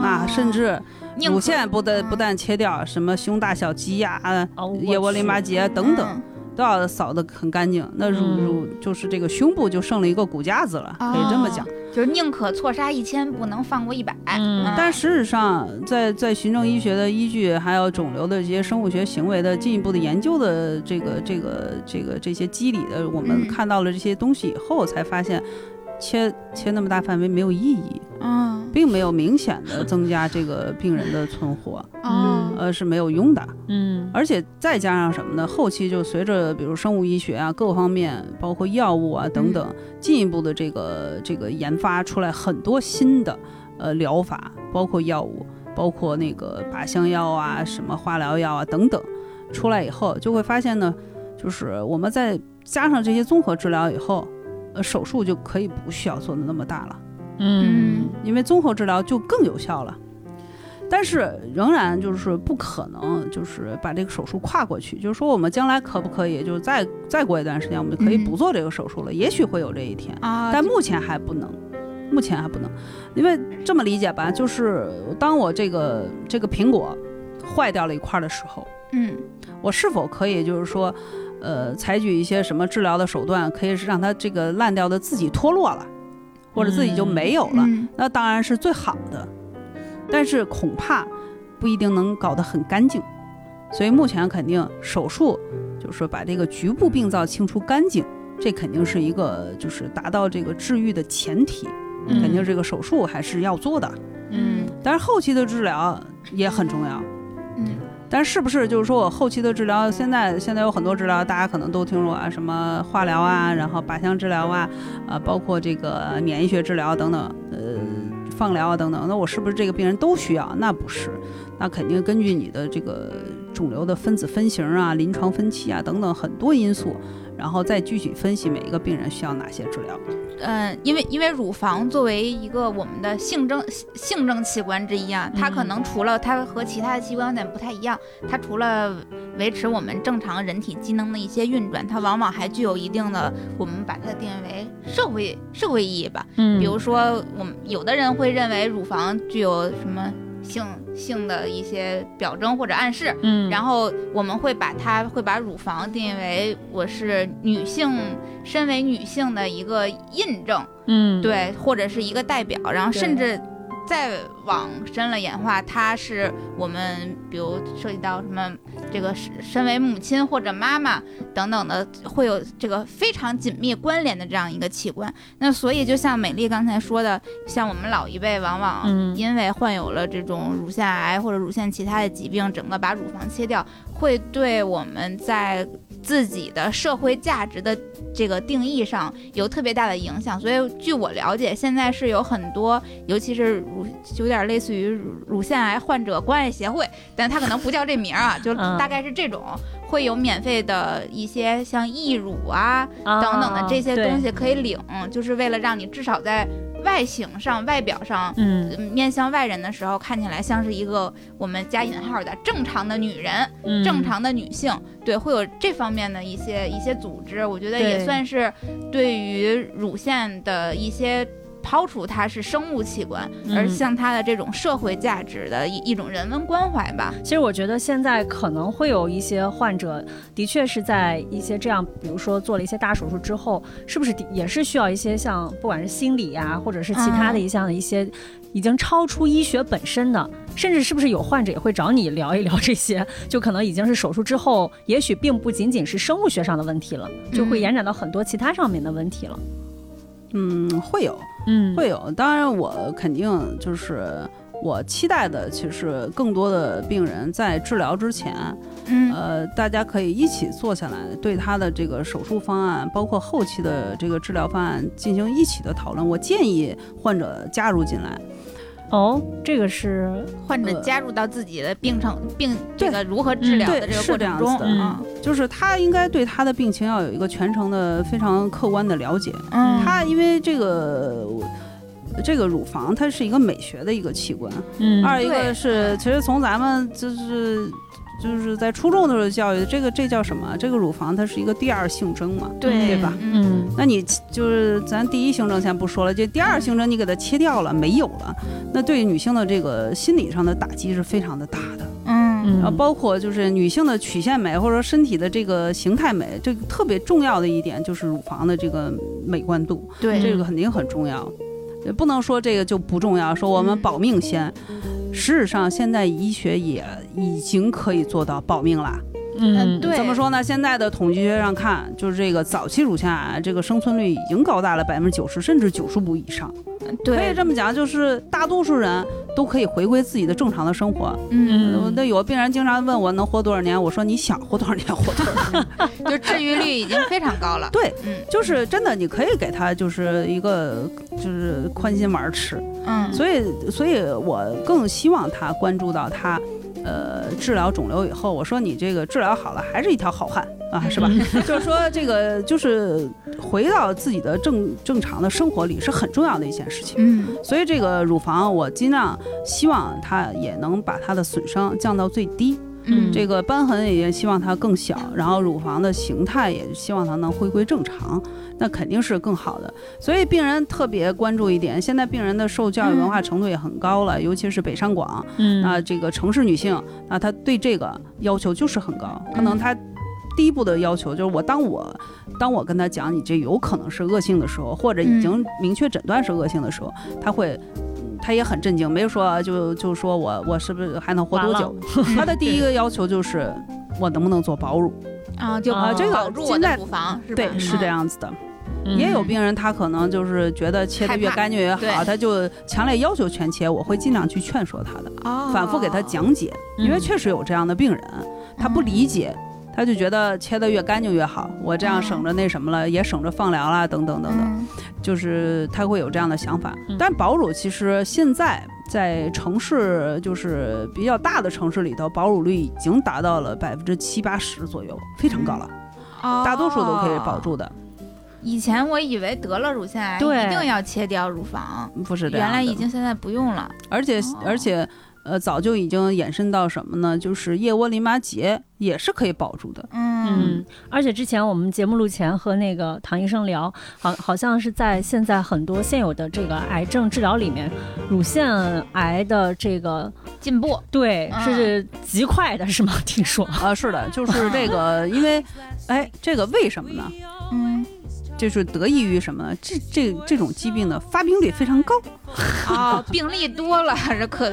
啊甚至乳腺不但嗯不但切掉，什么胸大小肌呀、啊腋窝淋巴结啊等等，嗯都要扫得很干净。那乳嗯乳就是这个胸部就剩了一个骨架子了，可以这么讲。就是宁可错杀一千，不能放过一百。嗯但事实上，在在循证医学的依据，还有肿瘤的这些生物学行为的进一步的研究的这个这个这个这些机理的，我们嗯看到了这些东西以后，才发现切切那么大范围没有意义，嗯并没有明显的增加这个病人的存活，啊呃是没有用的。嗯而且再加上什么呢？后期就随着比如生物医学啊各方面，包括药物啊等等，进一步的这个这个研发出来很多新的呃疗法，包括药物，包括那个靶向药啊、什么化疗药啊等等，出来以后就会发现呢，就是我们再加上这些综合治疗以后，呃手术就可以不需要做的那么大了。嗯因为综合治疗就更有效了。但是仍然就是不可能，就是把这个手术跨过去。就是说，我们将来可不可以，就是再再过一段时间，我们就可以嗯不做这个手术了？也许会有这一天，啊，但目前还不能，目前还不能。因为这么理解吧，就是当我这个这个苹果坏掉了一块儿的时候，嗯我是否可以就是说，呃，采取一些什么治疗的手段，可以是让它这个烂掉的自己脱落了，或者自己就没有了？嗯那当然是最好的，但是恐怕不一定能搞得很干净，所以目前肯定手术就是说把这个局部病灶清除干净，这肯定是一个就是达到这个治愈的前提，嗯肯定这个手术还是要做的。嗯但是后期的治疗，也很重要。嗯但是不是就是说我后期的治疗，现在现在有很多治疗，大家可能都听说啊，什么化疗啊，然后靶向治疗啊，啊，包括这个免疫学治疗等等，呃，放疗啊等等。那我是不是这个病人都需要？那不是，那肯定根据你的这个肿瘤的分子分型啊、临床分期啊等等很多因素，然后再具体分析每一个病人需要哪些治疗。嗯，因为因为乳房作为一个我们的性征性征器官之一啊，它可能除了它和其他的器官有点不太一样，它除了维持我们正常人体机能的一些运转，它往往还具有一定的，我们把它定义为社会社会意义吧。嗯，比如说，我们有的人会认为乳房具有什么性性的一些表征或者暗示，嗯，然后我们会把它会把乳房定义为我是女性，身为女性的一个印证，嗯，对，或者是一个代表，然后甚至再往深了演化，它是我们比如涉及到什么这个身身为母亲或者妈妈等等的，会有这个非常紧密关联的这样一个器官。那所以就像美丽刚才说的，像我们老一辈往往嗯因为患有了这种乳腺癌或者乳腺其他的疾病，整个把乳房切掉，会对我们在自己的社会价值的这个定义上有特别大的影响。所以据我了解，现在是有很多，尤其是乳有点类似于乳乳腺癌患者关爱协会，但它可能不叫这名儿啊，就嗯大概是这种，会有免费的一些像义乳啊啊等等的这些东西可以领，就是为了让你至少在外形上、外表上。嗯嗯面向外人的时候，看起来像是一个我们加引号的正常的女人，嗯正常的女性，对，会有这方面的一些一些组织，我觉得也对。算是对于乳腺的一些抛除它是生物器官，而嗯。向它的这种社会价值的一一种人文关怀吧。其实我觉得现在可能会有一些患者，的确是在一些这样，比如说做了一些大手术之后，是不是也是需要一些像不管是心理呀、或者是其他的一项的一些已经超出医学本身的，甚至是不是有患者也会找你聊一聊这些，就可能已经是手术之后，也许并不仅仅是生物学上的问题了，就会嗯延展到很多其他上面的问题了。嗯，会有，嗯，会有。当然，我肯定就是我期待的，其实更多的病人在治疗之前，嗯呃，大家可以一起坐下来，对他的这个手术方案，包括后期的这个治疗方案进行一起的讨论。我建议患者加入进来。哦，这个是患者呃加入到自己的病程病这个如何治疗的这个是这样过程中子的啊，就是他应该对他的病情要有一个全程的、非常客观的了解。嗯，他因为这个。这个乳房它是一个美学的一个器官，嗯二一个是其实从咱们就是就是在初中的时候教育，这个这叫什么？这个乳房它是一个第二性征嘛，对对吧？嗯嗯那你就是咱第一性征先不说了，这第二性征你给它切掉了，没有了，那对女性的这个心理上的打击是非常的大的。嗯嗯，然后包括就是女性的曲线美或者说身体的这个形态美，这个特别重要的一点就是乳房的这个美观度，对这个肯定很重要。也不能说这个就不重要，说我们保命先。实质上，现在医学也已经可以做到保命了。嗯对怎么说呢？现在的统计学上看，就是这个早期乳腺癌这个生存率已经高达了百分之九十，甚至九十五以上。可以，这么讲，就是大多数人都可以回归自己的正常的生活。嗯，呃那有病人经常问我能活多少年，我说你想活多少年活多少年。就治愈率已经非常高了。对，嗯就是真的，你可以给他就是一个就是宽心丸吃。嗯，所以，所以我更希望他关注到他，呃，治疗肿瘤以后，我说你这个治疗好了，还是一条好汉啊，是吧？就是说这个就是回到自己的正正常的生活里是很重要的一件事情。嗯所以这个乳房，我尽量希望它也能把它的损伤降到最低，嗯，这个瘢痕也希望它更小，然后乳房的形态也希望它能回归正常，那肯定是更好的。所以病人特别关注一点，现在病人的受教育文化程度也很高了，尤其是北上广，嗯那这个城市女性，那她对这个要求就是很高，可能嗯她。第一步的要求就是我当我当我跟她讲你这有可能是恶性的时候，或者已经明确诊断是恶性的时候，她会嗯她也很震惊，没有说就就说我我是不是还能活多久？他的第一个要求就是 我能不能做保乳？啊，就啊这个现在乳房是吧？对，是这嗯。样子的。嗯也有病人他可能就是觉得切的越干净越好，他就强烈要求全切，我会尽量去劝说他的，哦反复给他讲解，因为嗯确实有这样的病人，他不理解。他就觉得切的越干净越好，我这样省着那什么了，也省着放疗啦，等等等等。嗯就是他会有这样的想法嗯。但保乳其实现在在城市，就是比较大的城市里头，保乳率已经达到了百分之七八十左右，非常高了，大多数都可以保。住的，哦以前我以为得了乳腺癌对一定要切掉乳房，不是这样的。原来已经现在不用了。而且哦而且。呃，早就已经延伸到什么呢？就是腋窝淋巴结也是可以保住的。嗯嗯，而且之前我们节目录前和那个唐医生聊，好好像是在现在很多现有的这个癌症治疗里面，乳腺癌的这个进步。对嗯是极快的，是吗？听说，啊，是的，就是这个，因为，哎，这个为什么呢？嗯，就是得益于什么呢？这这这种疾病的发病率非常高。啊，病例多了，这可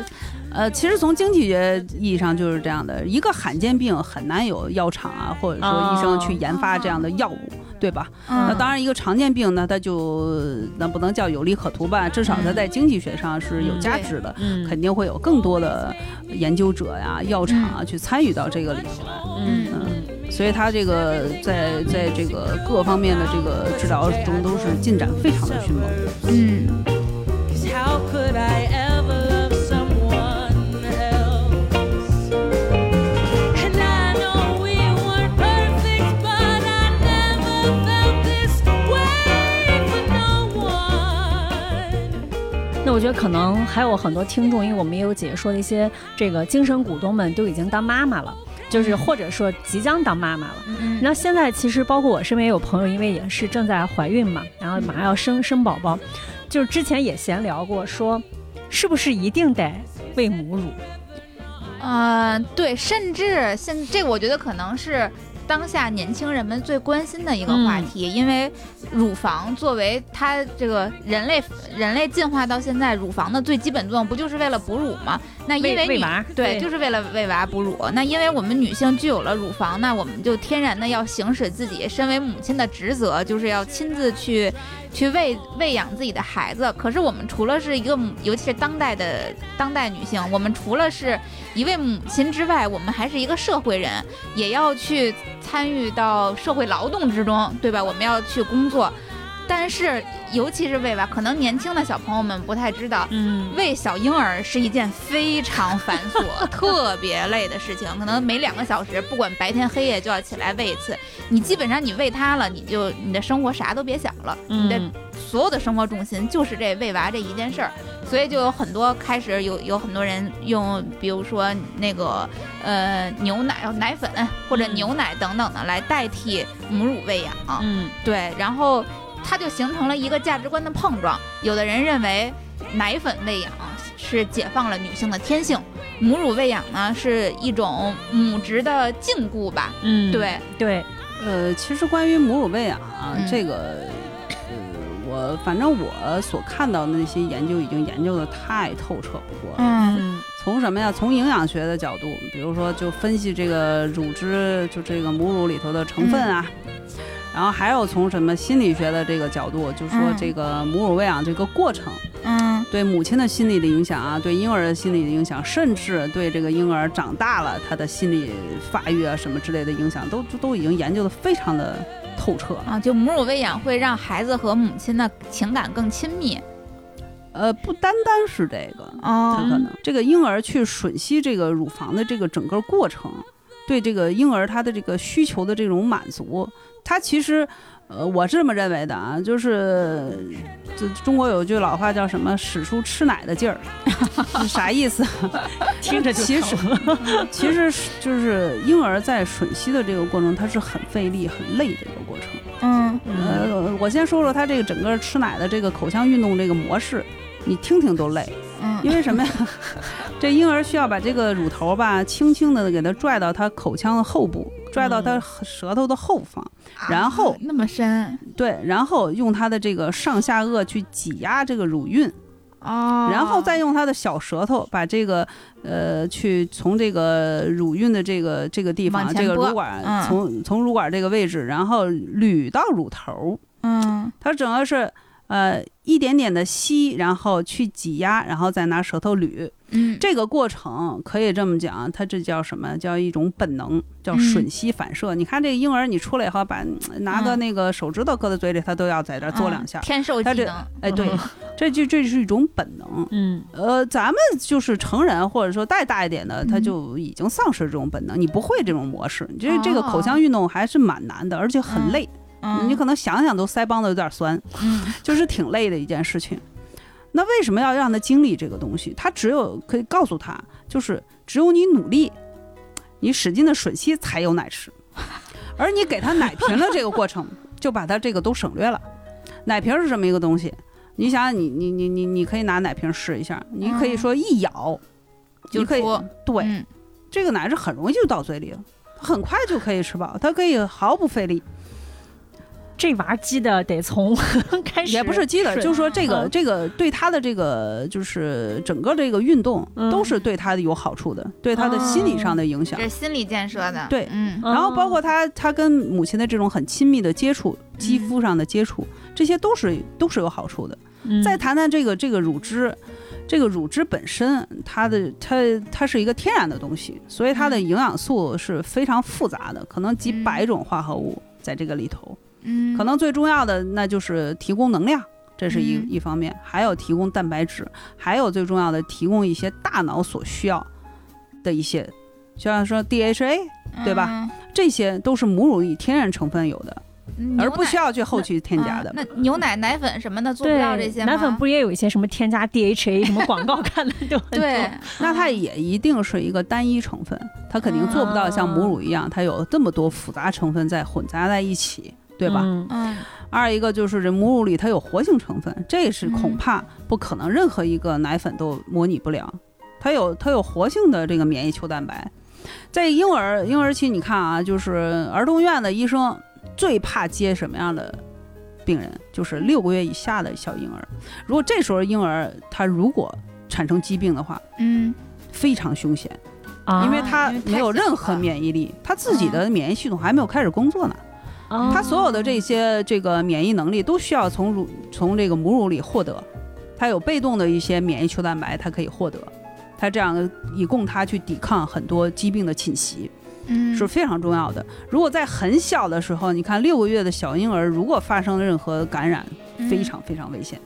呃，其实从经济学意义上就是这样的，一个罕见病很难有药厂啊，或者说医生去研发这样的药物，对吧？那嗯当然，一个常见病呢，它就那不能叫有利可图吧，至少它在经济学上是有价值的，嗯肯定会有更多的研究者呀、药厂啊去参与到这个里头来。嗯嗯，所以它这个在在这个各方面的这个治疗中都是进展非常的迅猛。嗯那我觉得可能还有很多听众，因为我们也有姐姐说的一些这个精神股东们都已经当妈妈了，就是或者说即将当妈妈了。嗯那现在其实包括我身边也有朋友，因为也是正在怀孕嘛，然后马上要生生宝宝，就是之前也闲聊过，说是不是一定得喂母乳？呃，对，甚至现这个我觉得可能是当下年轻人们最关心的一个话题，因为乳房作为它这个人类人类进化到现在，乳房的最基本作用不就是为了哺乳吗？那因为对，对就是为了喂娃哺乳。那因为我们女性具有了乳房，那我们就天然的要行使自己身为母亲的职责，就是要亲自去去喂喂养自己的孩子。可是我们除了是一个母，尤其是当代的当代女性，我们除了是一位母亲之外，我们还是一个社会人，也要去参与到社会劳动之中，对吧？我们要去工作。但是，尤其是喂娃，可能年轻的小朋友们不太知道，嗯，喂小婴儿是一件非常繁琐、特别累的事情，可能每两个小时，不管白天黑夜就要起来喂一次。你基本上你喂它了，你就你的生活啥都别想了，你的嗯所有的生活重心就是这喂娃这一件事儿。所以就有很多开始有有很多人用，比如说那个呃牛奶、奶粉或者嗯牛奶等等的来代替母乳喂养。嗯对，然后它就形成了一个价值观的碰撞。有的人认为奶粉喂养是解放了女性的天性，母乳喂养呢是一种母职的禁锢吧。嗯，对，对，呃，其实关于母乳喂养啊，嗯这个，呃，我反正我所看到的那些研究已经研究的太透彻不过了。嗯嗯从什么呀？从营养学的角度，比如说就分析这个乳汁，就这个母乳里头的成分啊。然后还有从什么心理学的这个角度，就说嗯这个母乳喂养这个过程嗯对母亲的心理的影响啊，对婴儿的心理的影响，甚至对这个婴儿长大了他的心理发育啊什么之类的影响，都都都已经研究的非常的透彻。啊，就母乳喂养会让孩子和母亲的情感更亲密。呃，不单单是这个，哦它可能这个婴儿去吮吸这个乳房的这个整个过程，对这个婴儿他的这个需求的这种满足，它其实，呃，我是这么认为的啊，就是，这中国有句老话叫什么“使出吃奶的劲儿”，是啥意思？听着就 其实其实就是婴儿在吮吸的这个过程，它是很费力、很累的一个过程。嗯呃，我先说说他这个整个吃奶的这个口腔运动这个模式，你听听都累。嗯，因为什么呀？这婴儿需要把这个乳头吧，轻轻的给它拽到他口腔的后部，拽到他舌头的后方，然后啊那么深。对，然后用他的这个上下颚去挤压这个乳晕，哦，然后再用他的小舌头把这个呃，去从这个乳晕的这个这个地方，这个乳管、嗯。从从乳管这个位置，然后捋到乳头，嗯。它整个是呃一点点的吸，然后去挤压，然后再拿舌头捋。嗯，这个过程可以这么讲，它这叫什么？叫一种本能，叫嗯吮吸反射。你看这个婴儿，你出来以后，把拿个嗯那个手指头搁在嘴里，他都要在这儿做两下。嗯天授它这技能，哎，对，这就这是一种本能。嗯呃，咱们就是成人，或者说再大一点的，他就已经丧失这种本能。你不会这种模式，你这这个口腔运动还是蛮难的，而且很累。嗯，你可能想想都腮帮子有点酸，嗯 就是挺累的一件事情。那为什么要让他经历这个东西？他只有可以告诉他，就是只有你努力，你使劲的吮吸才有奶吃，而你给他奶瓶的这个过程，就把他这个都省略了。奶瓶是什么一个东西？你想想你，你你你你可以拿奶瓶试一下，你可以说一咬，就你可以对、嗯这个奶是很容易就到嘴里了，很快就可以吃饱，它可以毫不费力。这娃鸡的得从 开始，也不是鸡的，就是说这个嗯。这个对他的这个就是整个这个运动嗯。都是对他的有好处的，对他的心理上的影响。这。是心理建设的，对。嗯。嗯然后包括他他跟母亲的这种很亲密的接触，肌肤上的接触，这些都是都是有好处的。嗯。再谈谈这个这个乳汁，这个乳汁本身它的它它是一个天然的东西，所以它的嗯。营养素是非常复杂的，可能几嗯。百种化合物在这个里头。嗯，可能最重要的那就是提供能量，这是一、嗯。一方面，还有提供蛋白质，还有最重要的提供一些大脑所需要的一些，就像说 DHA 对吧？这些都是母乳以天然成分有的，嗯？而不需要要去后期添加的。啊那牛奶、奶粉什么的做不对到这些吗？奶粉不是也有一些什么添加 DHA 什么广告看的就很多。对，那它也一定是一个单一成分，它肯定做不到像母乳一样，它有这么多复杂成分在混杂在一起，对吧？嗯嗯二一个就是这母乳里它有活性成分，这是嗯恐怕不可能任何一个奶粉都模拟不了。它有它有活性的这个免疫球蛋白，在婴儿婴儿期，你看啊，就是儿童院的医生最怕接什么样的病人，就是六个月以下的小婴儿。如果这时候婴儿他如果产生疾病的话，嗯非常凶险，啊，因为他没有任何免疫力，他自己的免疫系统还没有开始工作呢。哦。他所有的这些这个免疫能力都需要从乳从这个母乳里获得，他有被动的一些免疫球蛋白，他可以获得，他这样以供他去抵抗很多疾病的侵袭嗯。是非常重要的。如果在很小的时候，你看六个月的小婴儿，如果发生任何感染，嗯非常非常危险，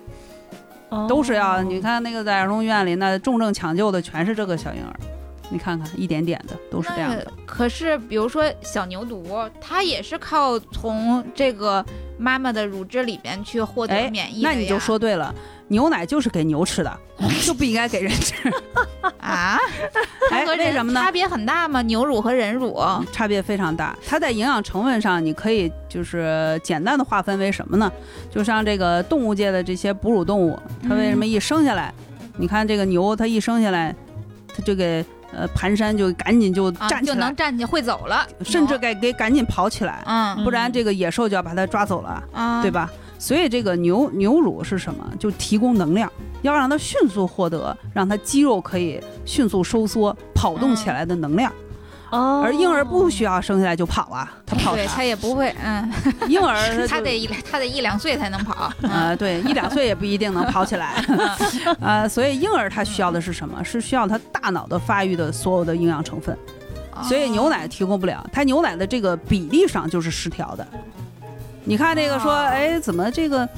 哦。都是要你看那个在儿童医院里，那重症抢救的全是这个小婴儿，你看看一点点的都是这样的。可是，比如说小牛犊，它也是靠从这个妈妈的乳汁里边去获哎得免疫。那你就说对了，牛奶就是给牛吃的，就不应该给人吃。啊，它 哎，和人为什么呢差？别很大吗？牛乳和人乳？差别非常大。它在营养成分上，你可以就是简单的划分为什么呢？就像这个动物界的这些哺乳动物，它为什么一生下来，你看这个牛，它一生下来，它就给呃蹒跚就赶紧就站起来，就能站起会走了，甚至该给给赶紧跑起来，嗯不然这个野兽就要把它抓走了。啊，对？吧？所以这个牛牛乳是什么？就提供能量，要让它迅速获得，让它肌肉可以迅速收缩、跑动起来的能量。哦，而婴儿不需要生下来就跑啊，他跑对，他？也不会，嗯，婴儿 他得一他得一两岁才能跑，嗯呃，对，一两岁也不一定能跑起来，呃，所以婴儿他需要的是什么？是需要他大脑的发育的所有的营养成分，所以牛奶提供不了，它牛奶的这个比例上就是失调的。你看那个说，哦哎，怎么这个，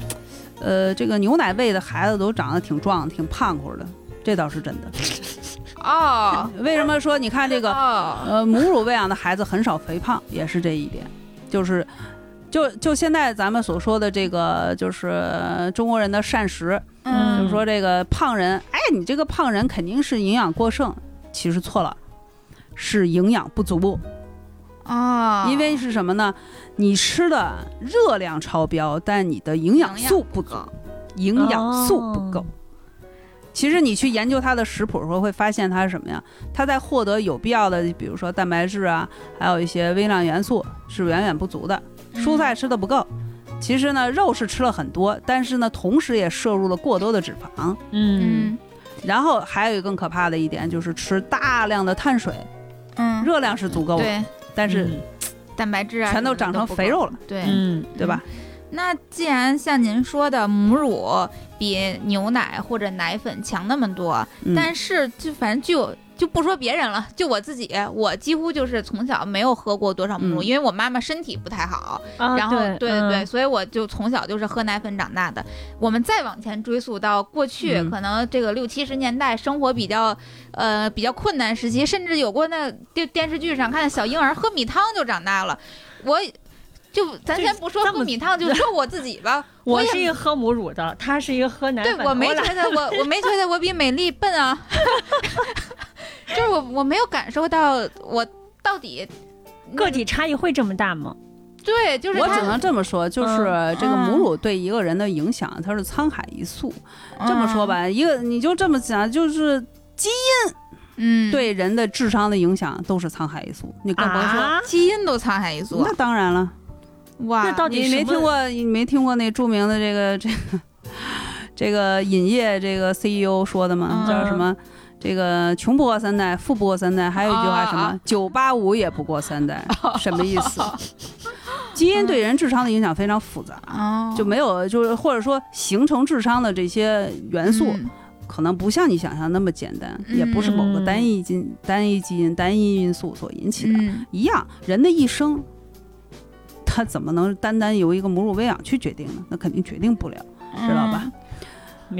呃，这个牛奶喂的孩子都长得挺壮、挺胖乎的，这倒是真的。哦 为什么说你看这个，哦，呃，母乳喂养的孩子很少肥胖，也是这一点，就是。就就现在咱们所说的这个，就是中国人的膳食，嗯就是说这个胖人，哎，你这个胖人肯定是营养过剩，其实错了，是营养不足。啊，因为是什么呢？你吃的热量超标，但你的营养素不足，营养素不够。哦其实你去研究它的食谱的时候，会发现它是什么呀？它在获得有必要的，比如说蛋白质啊，还有一些微量元素是远远不足的。蔬菜吃的不够，其实呢，肉是吃了很多，但是呢，同时也摄入了过多的脂肪。嗯。嗯。然后还有一个更可怕的一点，就是吃大量的碳水，嗯，热量是足够的，对，但是嗯。蛋白质啊，全都长成肥肉了，对，嗯。对吧？那既然像您说的母乳比牛奶或者奶粉强那么多，嗯但是就反正就就不说别人了，就我自己，我几乎就是从小没有喝过多少母乳，嗯因为我妈妈身体不太好，啊然后对对对所以我就从小就是喝奶粉长大的。我们再往前追溯到过去，嗯可能这个六七十年代生活比较呃比较困难时期，甚至有过那电电视剧上看的小婴儿喝米汤就长大了，我。就咱先不说喝米汤，就说我自己吧。我是一个喝母乳的，他是一个喝奶粉的。对我没觉得我我没觉得我比美丽笨啊，就是我我没有感受到我到底个体差异会这么大吗？对，就是我只能这么说，就是嗯这个母乳对一个人的影响，它是沧海一粟。这么说，吧，一个你就这么讲，就是基因嗯，对人的智商的影响都是沧海一粟。你更甭说，啊，基因都沧海一粟那当然了。哇，那到底你没听过？你没听过那著名的这个这个这个影业这个 CEO 说的吗？嗯叫什么？这个穷不过三代，富不过三代，还有一句话什么？九八五也不过三代，什么意思？基因对人智商的影响非常复杂，哦，就没有就是或者说形成智商的这些元素，嗯可能不像你想象那么简单，也不是某个嗯单一基因、单一基因、单一因素所引起的。嗯一样，人的一生，他怎么能单单由一个母乳喂养去决定呢？那肯定决定不了，知道吧？？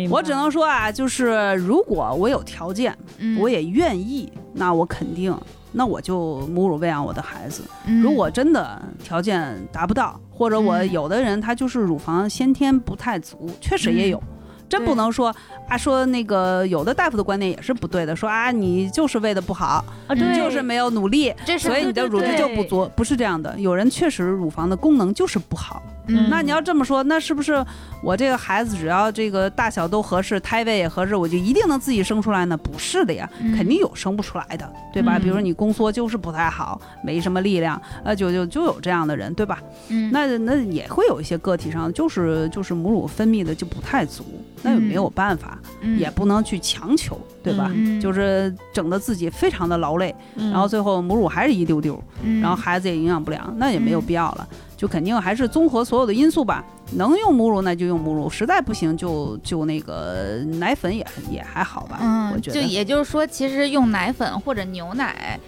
我只能说啊，就是如果我有条件，嗯我也愿意，那我肯定，那我就母乳喂养我的孩子。嗯如果真的条件达不到，或者我嗯有的人他就是乳房先天不太足，确实也有。真不能说啊，说那个有的大夫的观点也是不对的，说啊你就是喂的不好，啊，对，嗯就是没有努力，所以你的乳汁就不足，不是这样的。有人确实乳房的功能就是不好，嗯那你要这么说，那是不是我这个孩子只要这个大小都合适，胎位也合适，我就一定能自己生出来呢？不是的呀，嗯肯定有生不出来的，对吧？嗯比如说你宫缩就是不太好，没什么力量，呃，就就就有这样的人，对吧？嗯那那也会有一些个体上就是就是母乳分泌的就不太足，那也没有办法，嗯也不能去强求，对吧？嗯就是整的自己非常的劳累，嗯然后最后母乳还是一丢丢，嗯然后孩子也营养不良，那也没有嗯必要了，就肯定还是综合所有的因素吧。能用母乳那就用母乳，实在不行就就那个奶粉也也还好吧，嗯，我觉得。就也就是说，其实用奶粉或者牛奶。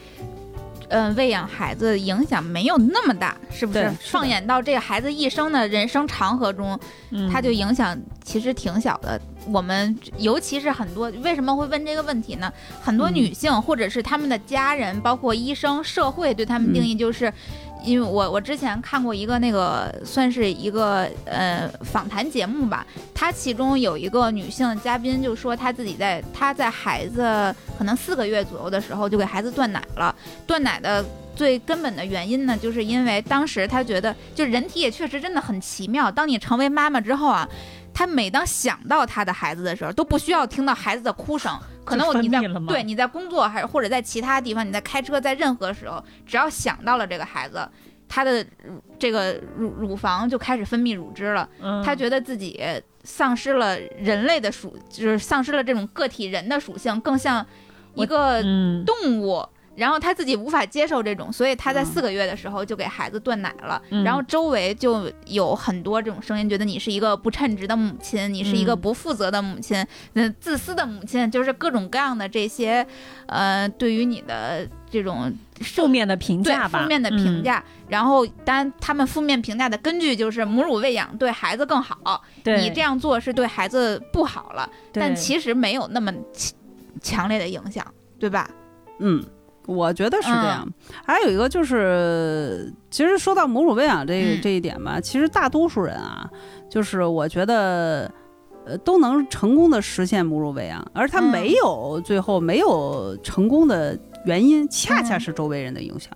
嗯，喂养孩子影响没有那么大，是不是？是放眼到这个孩子一生的人生长河中，嗯它就影响其实挺小的。我们尤其是很多为什么会问这个问题呢？很多嗯女性或者是他们的家人，包括医生、社会对他们定义就是。因为我我之前看过一个那个算是一个呃访谈节目吧，它其中有一个女性嘉宾就说她自己在她在孩子可能四个月左右的时候就给孩子断奶了，断奶的最根本的原因呢，就是因为当时她觉得，就人体也确实真的很奇妙。当你成为妈妈之后啊，她每当想到她的孩子的时候，都不需要听到孩子的哭声。可能我你在对你在工作还是或者在其他地方，你在开车，在任何时候，只要想到了这个孩子，他的这个乳乳房就开始分泌乳汁了。嗯他觉得自己丧失了人类的属，就是丧失了这种个体人的属性，更像一个嗯动物。然后他自己无法接受这种，所以他在嗯四个月的时候就给孩子断奶了。嗯然后周围就有很多这种声音，觉得你是一个不称职的母亲，你是一个嗯不负责的母亲，嗯，自私的母亲，就是各种各样的这些，呃，对于你的这种负面的评价吧，负面的评嗯，价。然后，当然他们负面评价的根据就是母乳喂养对孩子更好，你这样做是对孩子不好了。但其实没有那么强强烈的影响，对吧？嗯，我觉得是这嗯样。还有一个就是，其实说到母乳喂养这嗯这一点吧，其实大多数人啊，就是我觉得。呃，都能成功的实现母乳喂养，而他嗯没有、最后没有成功的原因，恰恰嗯是周围人的影响。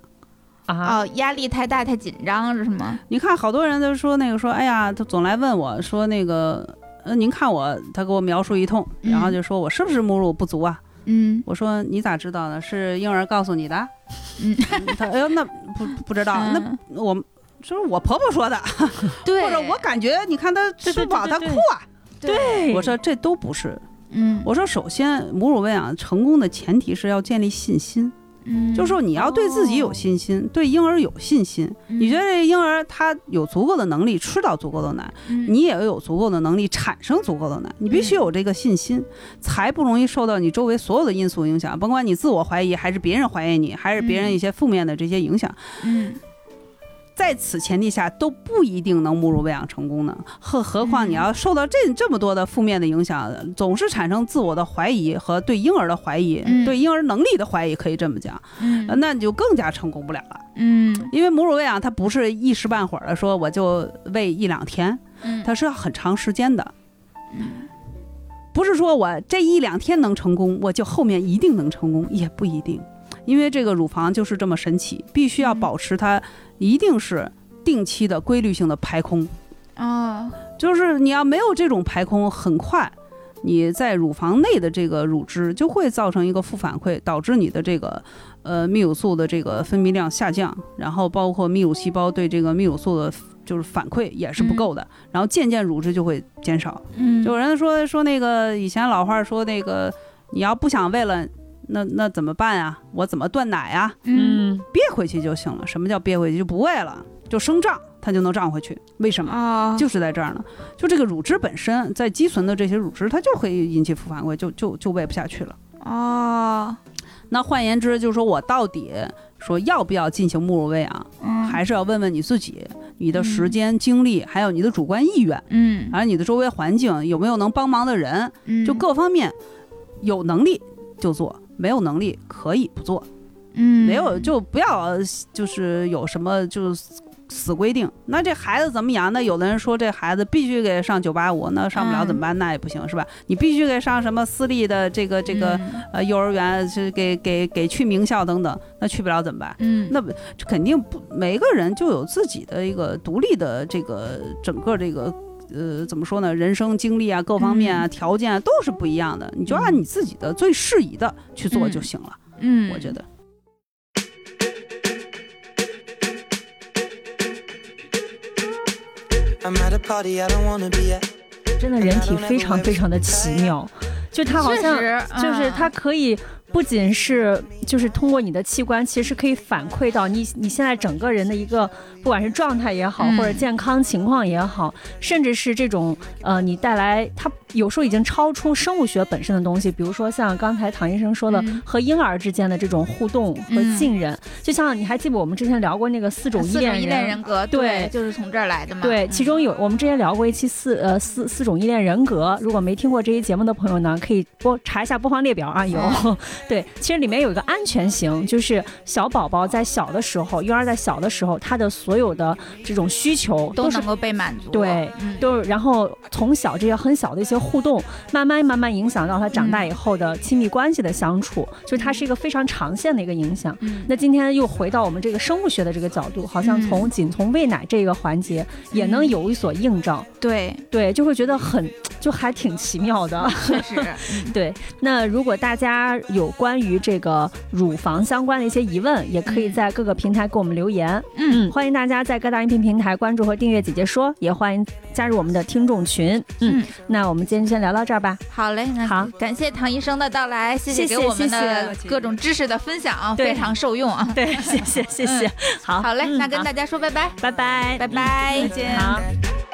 啊，哦，压力太大，太紧张是吗？你看，好多人都说那个说，哎呀，他总来问我说那个，呃，您看我，他给我描述一通，然后嗯就说我是不是母乳不足啊？嗯我说你咋知道的？是婴儿告诉你的？嗯，他哎呦，那不不知道，那嗯我就是我婆婆说的，对，或者我感觉你看他对吃饱他哭啊。对，我说这都不是。嗯我说首先母乳喂养成功的前提是要建立信心，嗯，就是说你要对自己有信心，对婴儿有信心。你觉得这婴儿他有足够的能力吃到足够的奶，嗯。你也要有足够的能力产生足够的奶，你必须有这个信心，才不容易受到你周围所有的因素影响，甭管你自我怀疑还是别人怀疑你，还是别人一些负面的这些影响。嗯在此前提下都不一定能母乳喂养成功呢，何何况你要受到这这么多的负面的影响，总是产生自我的怀疑和对婴儿的怀疑，嗯。对婴儿能力的怀疑，可以这么讲，那你就更加成功不了了。嗯。因为母乳喂养它不是一时半会儿的说我就喂一两天，嗯，它是要很长时间的。不是说我这一两天能成功，我就后面一定能成功，也不一定。因为这个乳房就是这么神奇，必须要保持它一定是定期的规律性的排空。啊，就是你要没有这种排空，很快你在乳房内的这个乳汁就会造成一个负反馈，导致你的这个呃泌乳素的这个分泌量下降，然后包括泌乳细胞对这个泌乳素的就是反馈也是不够的，然后渐渐乳汁就会减少。嗯，有人说说那个以前老话说那个你要不想为了，那那怎么办啊？我怎么断奶啊？嗯嗯憋回去就行了。什么叫憋回去？就不喂了，就生胀，它就能胀回去。为什么？哦，就是在这儿呢，就这个乳汁本身，在积存的这些乳汁，它就会引起负反馈，就就就喂不下去了。哦，那换言之，就是说我到底说要不要进行母乳喂养，嗯，还是要问问你自己，你的时间、精力，还有你的主观意愿，嗯还有你的周围环境有没有能帮忙的人，嗯，就各方面有能力就做，没有能力可以不做，嗯没有就不要就是有什么就是死规定。那这孩子怎么养？那有的人说这孩子必须给上九八五，那上不了嗯怎么办？那也不行是吧？你必须给上什么私立的这个这个嗯呃幼儿园，是给给给去名校等等，那去不了怎么办？嗯，那不肯定不，每个人就有自己的一个独立的这个整个这个呃怎么说呢？人生经历啊，各方面啊，条件啊都是不一样的，你就按你自己的最适宜的去做就行了。嗯，我觉得。真的人体非常非常的奇妙，就它好像就是嗯它可以不仅是就是通过你的器官，其实可以反馈到你你现在整个人的一个不管是状态也好，嗯。或者健康情况也好，甚至是这种呃你带来它有时候已经超出生物学本身的东西，比如说像刚才唐医生说的嗯。和婴儿之间的这种互动和嗯信任，就像你还记不我们之前聊过那个四种依恋依恋人格，对就是从这儿来的嘛。对，嗯。其中有我们之前聊过一期四呃四四种依恋人格，如果没听过这期节目的朋友呢，可以播查一下播放列表啊，有。对，其实里面有一个安全型，就是小宝宝在小的时候，婴儿在小的时候，他的所有的这种需求都都能够被满足。对嗯，都是，然后从小这些很小的一些互动，慢慢慢慢影响到他长大以后的亲密关系的相处，就是它是一个非常长线的一个影响。嗯那今天又回到我们这个生物学的这个角度，好像嗯从仅从喂奶这个环节也能有一所映照，对，对，就会觉得很就还挺奇妙的。确实，对，那如果大家有关于这个乳房相关的一些疑问，也可以在各个平台给我们留言。嗯，欢迎大家在各大音频平台关注和订阅“姐姐说”，也欢迎加入我们的听众群。嗯，嗯那我们今天先聊到这儿吧。好嘞，那好。感谢唐医生的到来，谢谢谢给我们的谢谢。各种知识的分享，啊非常受用啊。对，谢谢，谢谢。好，好嘞，嗯那跟大家说拜拜，拜拜，拜拜。嗯再见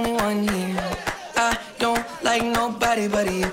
Only one here. I don't like nobody but you,